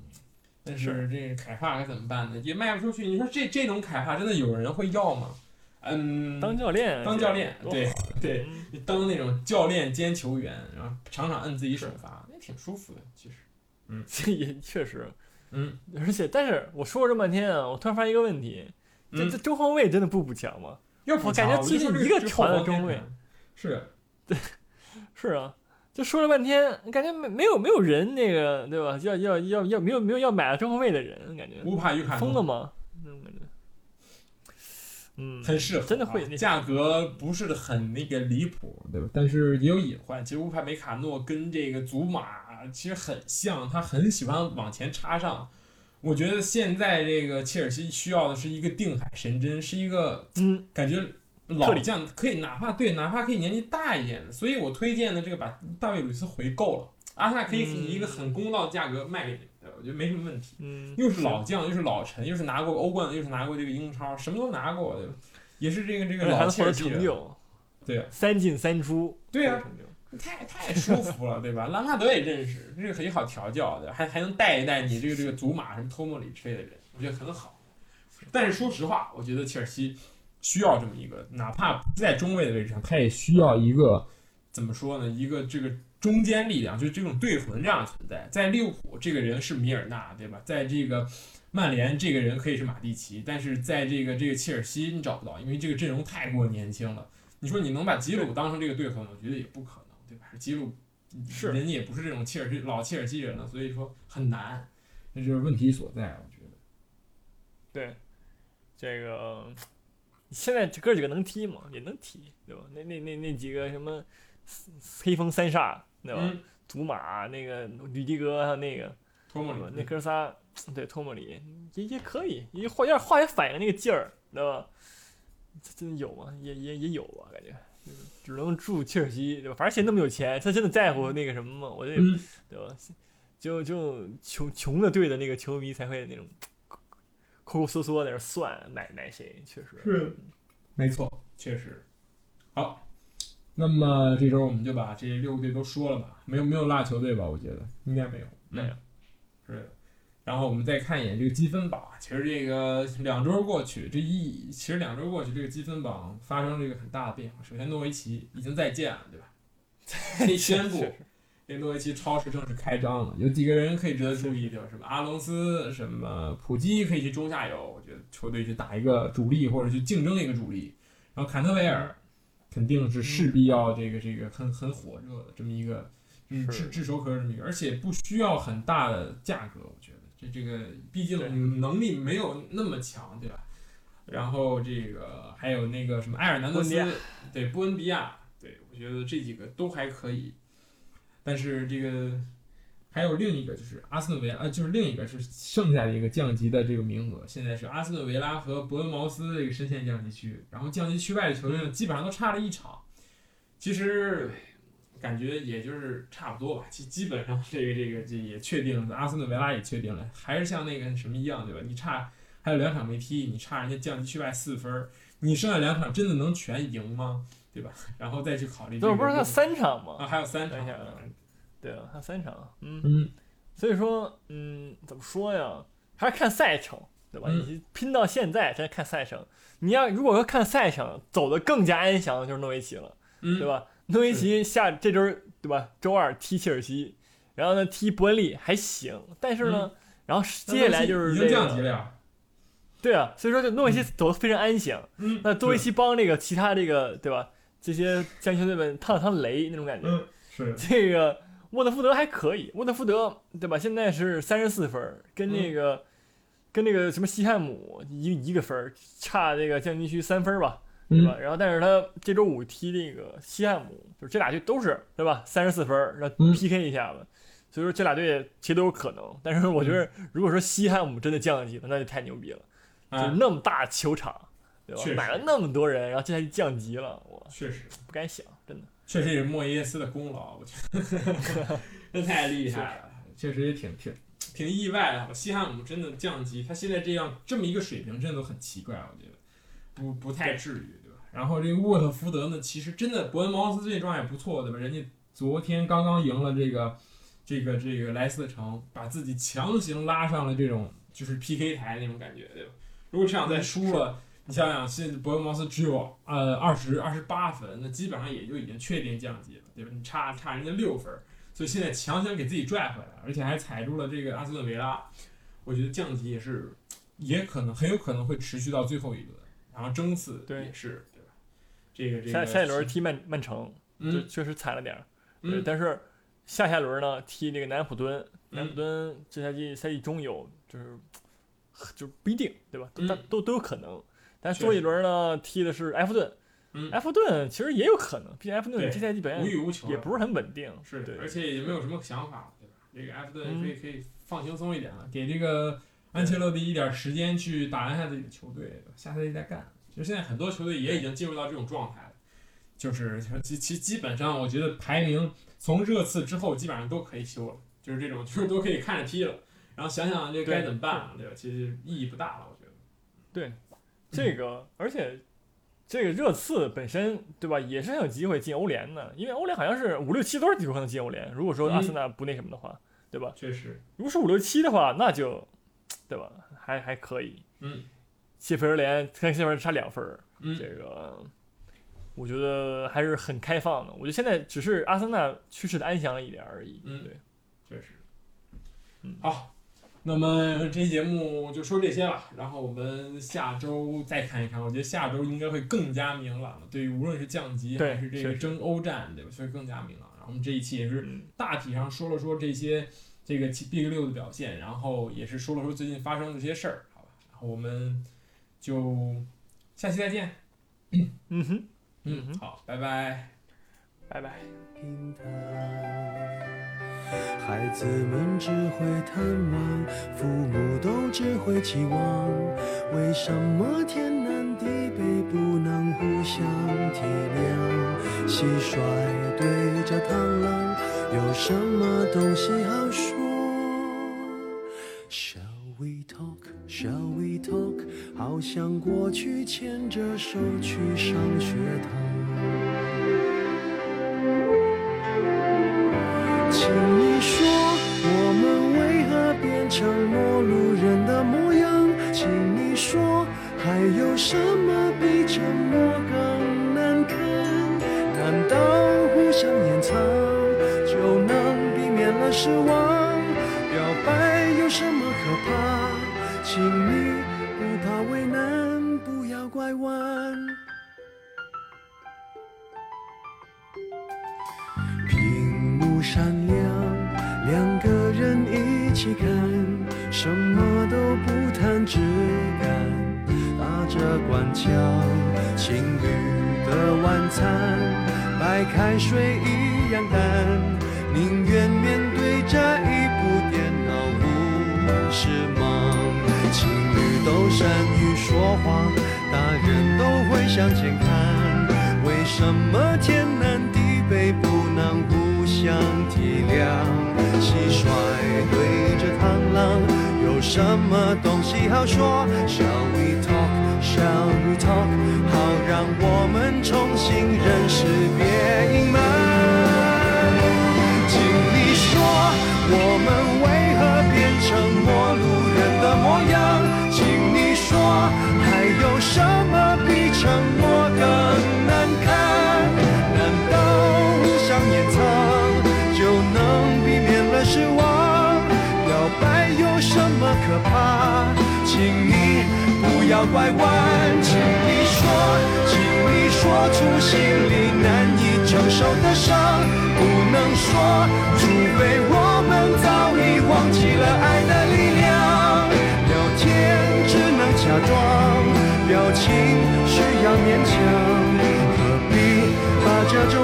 但是这个凯帕该怎么办呢？也卖不出去。你说这这种凯帕真的有人会要吗？嗯，当教练，当教练，对对，当那种教练兼球员，然后场场摁自己首发，那挺舒服的。其实，这也确实，嗯，*laughs* 而且但是我说了这么半天啊，我突然发现一个问题，这嗯这中后卫真的不补强吗？要我感觉最近一个传的中卫是是啊，就说了半天，感觉没没有没有人那个对吧？要要要要没有没有要买中后卫的人，感觉乌帕与卡诺疯了吗？那种感觉，嗯，很适合啊，真的会那价格不是很那个离谱，对吧？但是也有隐患。其实乌帕梅卡诺跟这个祖马其实很像，他很喜欢往前插上。我觉得现在这个切尔西需要的是一个定海神针，是一个嗯，感觉老。将可以哪怕对哪怕可以年纪大一点的，所以我推荐的这个把大卫鲁伊斯回购了，阿森纳可以以一个很公道的价格卖给你，对吧我觉得没什么问题。嗯，又是老将，又是老臣，又是拿过欧冠，又是拿过这个英超，什么都拿过，对吧？也是这个这个老切尔西人，成就，对。啊，三进三出，对啊。太太舒服了，对吧？兰帕德也认识，这个很好调教的，还还能带一带你这个这个祖马什么托莫里之类的人，我觉得很好。但是说实话，我觉得切尔西需要这么一个，哪怕不在中卫的位置上，他也需要一个怎么说呢？一个这个中间力量，就是这种队魂这样的存在。在利物浦，这个人是米尔纳，对吧？在这个曼联，这个人可以是马蒂奇，但是在这个这个切尔西，你找不到，因为这个阵容太过年轻了。你说你能把吉鲁当成这个队魂，我觉得也不可能，对吧？吉鲁是人家也不是这种切尔西老切尔西人了，所以说很难，这就是问题所在，我觉得。对，这个现在这哥几个能踢吗？也能踢，对吧？那那那那几个什么黑风三煞，对吧？嗯，祖马那个吕迪格还有那个，托莫里？那哥仨，对托莫里也也可以，也化有点化学反应那个劲儿，对吧？这真的有吗？也也也有吧，感觉。就是只能住切尔西，对吧？反正现在那么有钱，他真的在乎那个什么吗？我这，嗯，对吧？就就穷穷的队的那个球迷才会那种抠抠搜搜在那算买买谁，确实是，没错，确实。好，那么这周我们就把这六个队都说了吧，没有没有落球队吧？我觉得应该没有，没有。是的。然后我们再看一眼这个积分榜，其实这个两周过去，这一其实两周过去，这个积分榜发生了一个很大的变化。首先，诺维奇已经再见了，对吧？*laughs* 可以宣布这诺维奇超市正式开张了。有几个人可以值得注意，对吧？什么阿隆斯，什么普基可以去中下游，我觉得球队去打一个主力或者去竞争一个主力。然后坎特维尔肯定是势必要这个这个很很火热的这么一个就是炙炙手可热这么一个，而且不需要很大的价格，我觉得这这个毕竟能力没有那么强，对吧？然后这个还有那个什么埃尔南德斯对布恩比亚，对我觉得这几个都还可以，但是这个还有另一个就是阿斯顿维，呃，就是另一个是剩下的一个降级的这个名额，现在是阿斯顿维拉和伯恩茅斯这个深陷降级区，然后降级区外的球队，基本上都差了一场，其实感觉也就是差不多吧，基基本上这个这个这也确定了，阿斯顿维拉也确定了，还是像那个什么一样，对吧？你差还有两场没踢，你差人家降级区外四分，你剩下两场真的能全赢吗？对吧？然后再去考虑这个不是不是他三场吗？啊，还有三场对啊，他三场，嗯，嗯，所以说，嗯，怎么说呀？还是看赛程，对吧？嗯你拼到现在，真看赛程。你要如果说看赛程走的更加安详的就是诺维奇了，嗯，对？吧？诺维奇下这周对吧？周二踢切尔西，然后呢踢伯恩利还行，但是呢，然后接下来就是这已经降级了个，呀。对啊，所以说就诺维奇走的非常安详。嗯，那多维奇帮这个其他这个对吧？这些降级球队们趟了趟雷那种感觉。嗯是这个沃特福德还可以，沃特福德对吧？现在是三十四分，跟那个、跟那个什么西汉姆一一个分，差这个降级区三分吧，对吧？然后但是他这周五踢那个西汉姆，就是这俩队都是对吧？三十四分儿，然后嗯 PK 一下子。所以说这俩队其实都有可能，但是我觉得如果说西汉姆真的降级了，那就太牛逼了，就那么大球场，对买了那么多人，然后现在就降级了，我确实不敢想，真的。确实也是莫耶斯的功劳，我觉得 *laughs* 这太厉害了，确实也挺挺挺意外的。西汉姆真的降级，他现在这样这么一个水平，真的都很奇怪，我觉得不不太至于，对吧？然后这个沃特福德呢，其实真的伯恩茅斯最近状态不错，对吧？人家昨天刚刚赢了这个这个这个莱斯特城，把自己强行拉上了这种就是 PK 台那种感觉，对吧？如果这场再输了。你想想，现在伯恩茅斯只有呃二十二十八分，那基本上也就已经确定降级了，对吧？你差差人家六分，所以现在强行给自己拽回来，而且还踩住了这个阿斯顿维拉，我觉得降级也是也可能很有可能会持续到最后一轮，然后争四对也是对吧？这个这个下下一轮踢曼曼城，就嗯确实惨了点儿。对，嗯但是下下轮呢踢那个南普敦，南普嗯敦这赛季赛季中有就是就是不一定，对吧？都嗯都都有可能。但最后一轮呢踢的是埃弗顿，嗯，埃弗顿其实也有可能，毕竟埃弗顿对这赛季表无欲无求，也不是很稳定。是的，对，而且也没有什么想法，对吧？这个埃弗顿嗯可以可以放轻松一点了，给这个安切洛蒂一点时间去打完下自己的球队，下赛季再干。其实现在很多球队也已经进入到这种状态了，就是其其基本上我觉得排名从热刺之后基本上都可以休了，就是这种就是都可以看着踢了，然后想想这该怎么办了，对吧？其实意义不大了，我觉得。对，这个而且这个热刺本身对吧，也是很有机会进欧联的，因为欧联好像是五六七都是有可能进欧联。如果说嗯阿森纳不那什么的话，对吧？确实，如果是五六七的话，那就对吧？还还可以。嗯谢菲尔联跟谢菲尔差两分儿，嗯这个我觉得还是很开放的。我觉得现在只是阿森纳趋势的安详了一点而已。嗯对，确实。嗯好，那么这期节目就说这些了，然后我们下周再看一看。我觉得下周应该会更加明朗了，对于无论是降级对还是这个争欧战，对吧？所以更加明朗。然后我们这一期也是嗯，大体上说了说这些这个 Big 六的表现，然后也是说了说最近发生的这些事儿，好吧？然后我们就下期再见。嗯哼，嗯哼好，拜拜。拜拜。孩子们只会探望，父母都只会期望。为什么天南地北不能互相体谅？蟋蟀对着螳螂，有什么东西好说？Shall we talk? Shall we talk? 好像过去牵着手去上学堂。何变成陌路人的模样？请你说，还有什么比沉默更难堪？难道互相掩藏就能避免了失望？表白有什么可怕？请你不怕为难，不要拐弯。着官腔。情侣的晚餐，白开水一样淡，宁愿面对这一部电脑无事忙。情侣都善于说谎，大人都会向前看。为什么天南地北不能互相体谅？蟋蟀对着螳螂，有什么东西好说小 shall we talk 好让我们重新认识别隐瞒。请你说我们要拐弯，请你说，请你说出心里难以承受的伤，不能说，除非我们早已忘记了爱的力量。聊天只能假装，表情需要勉强，何必把这种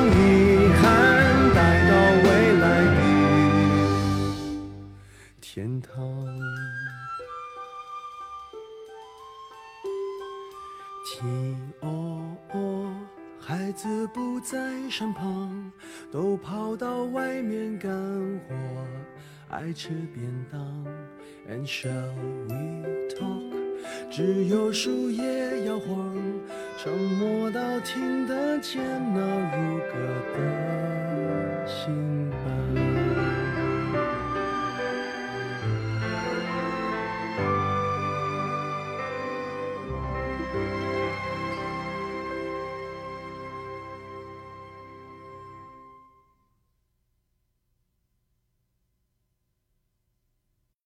在身旁，都跑到外面干活，爱吃便当。And shall we talk？只有树叶摇晃，沉默到听得见那如歌的心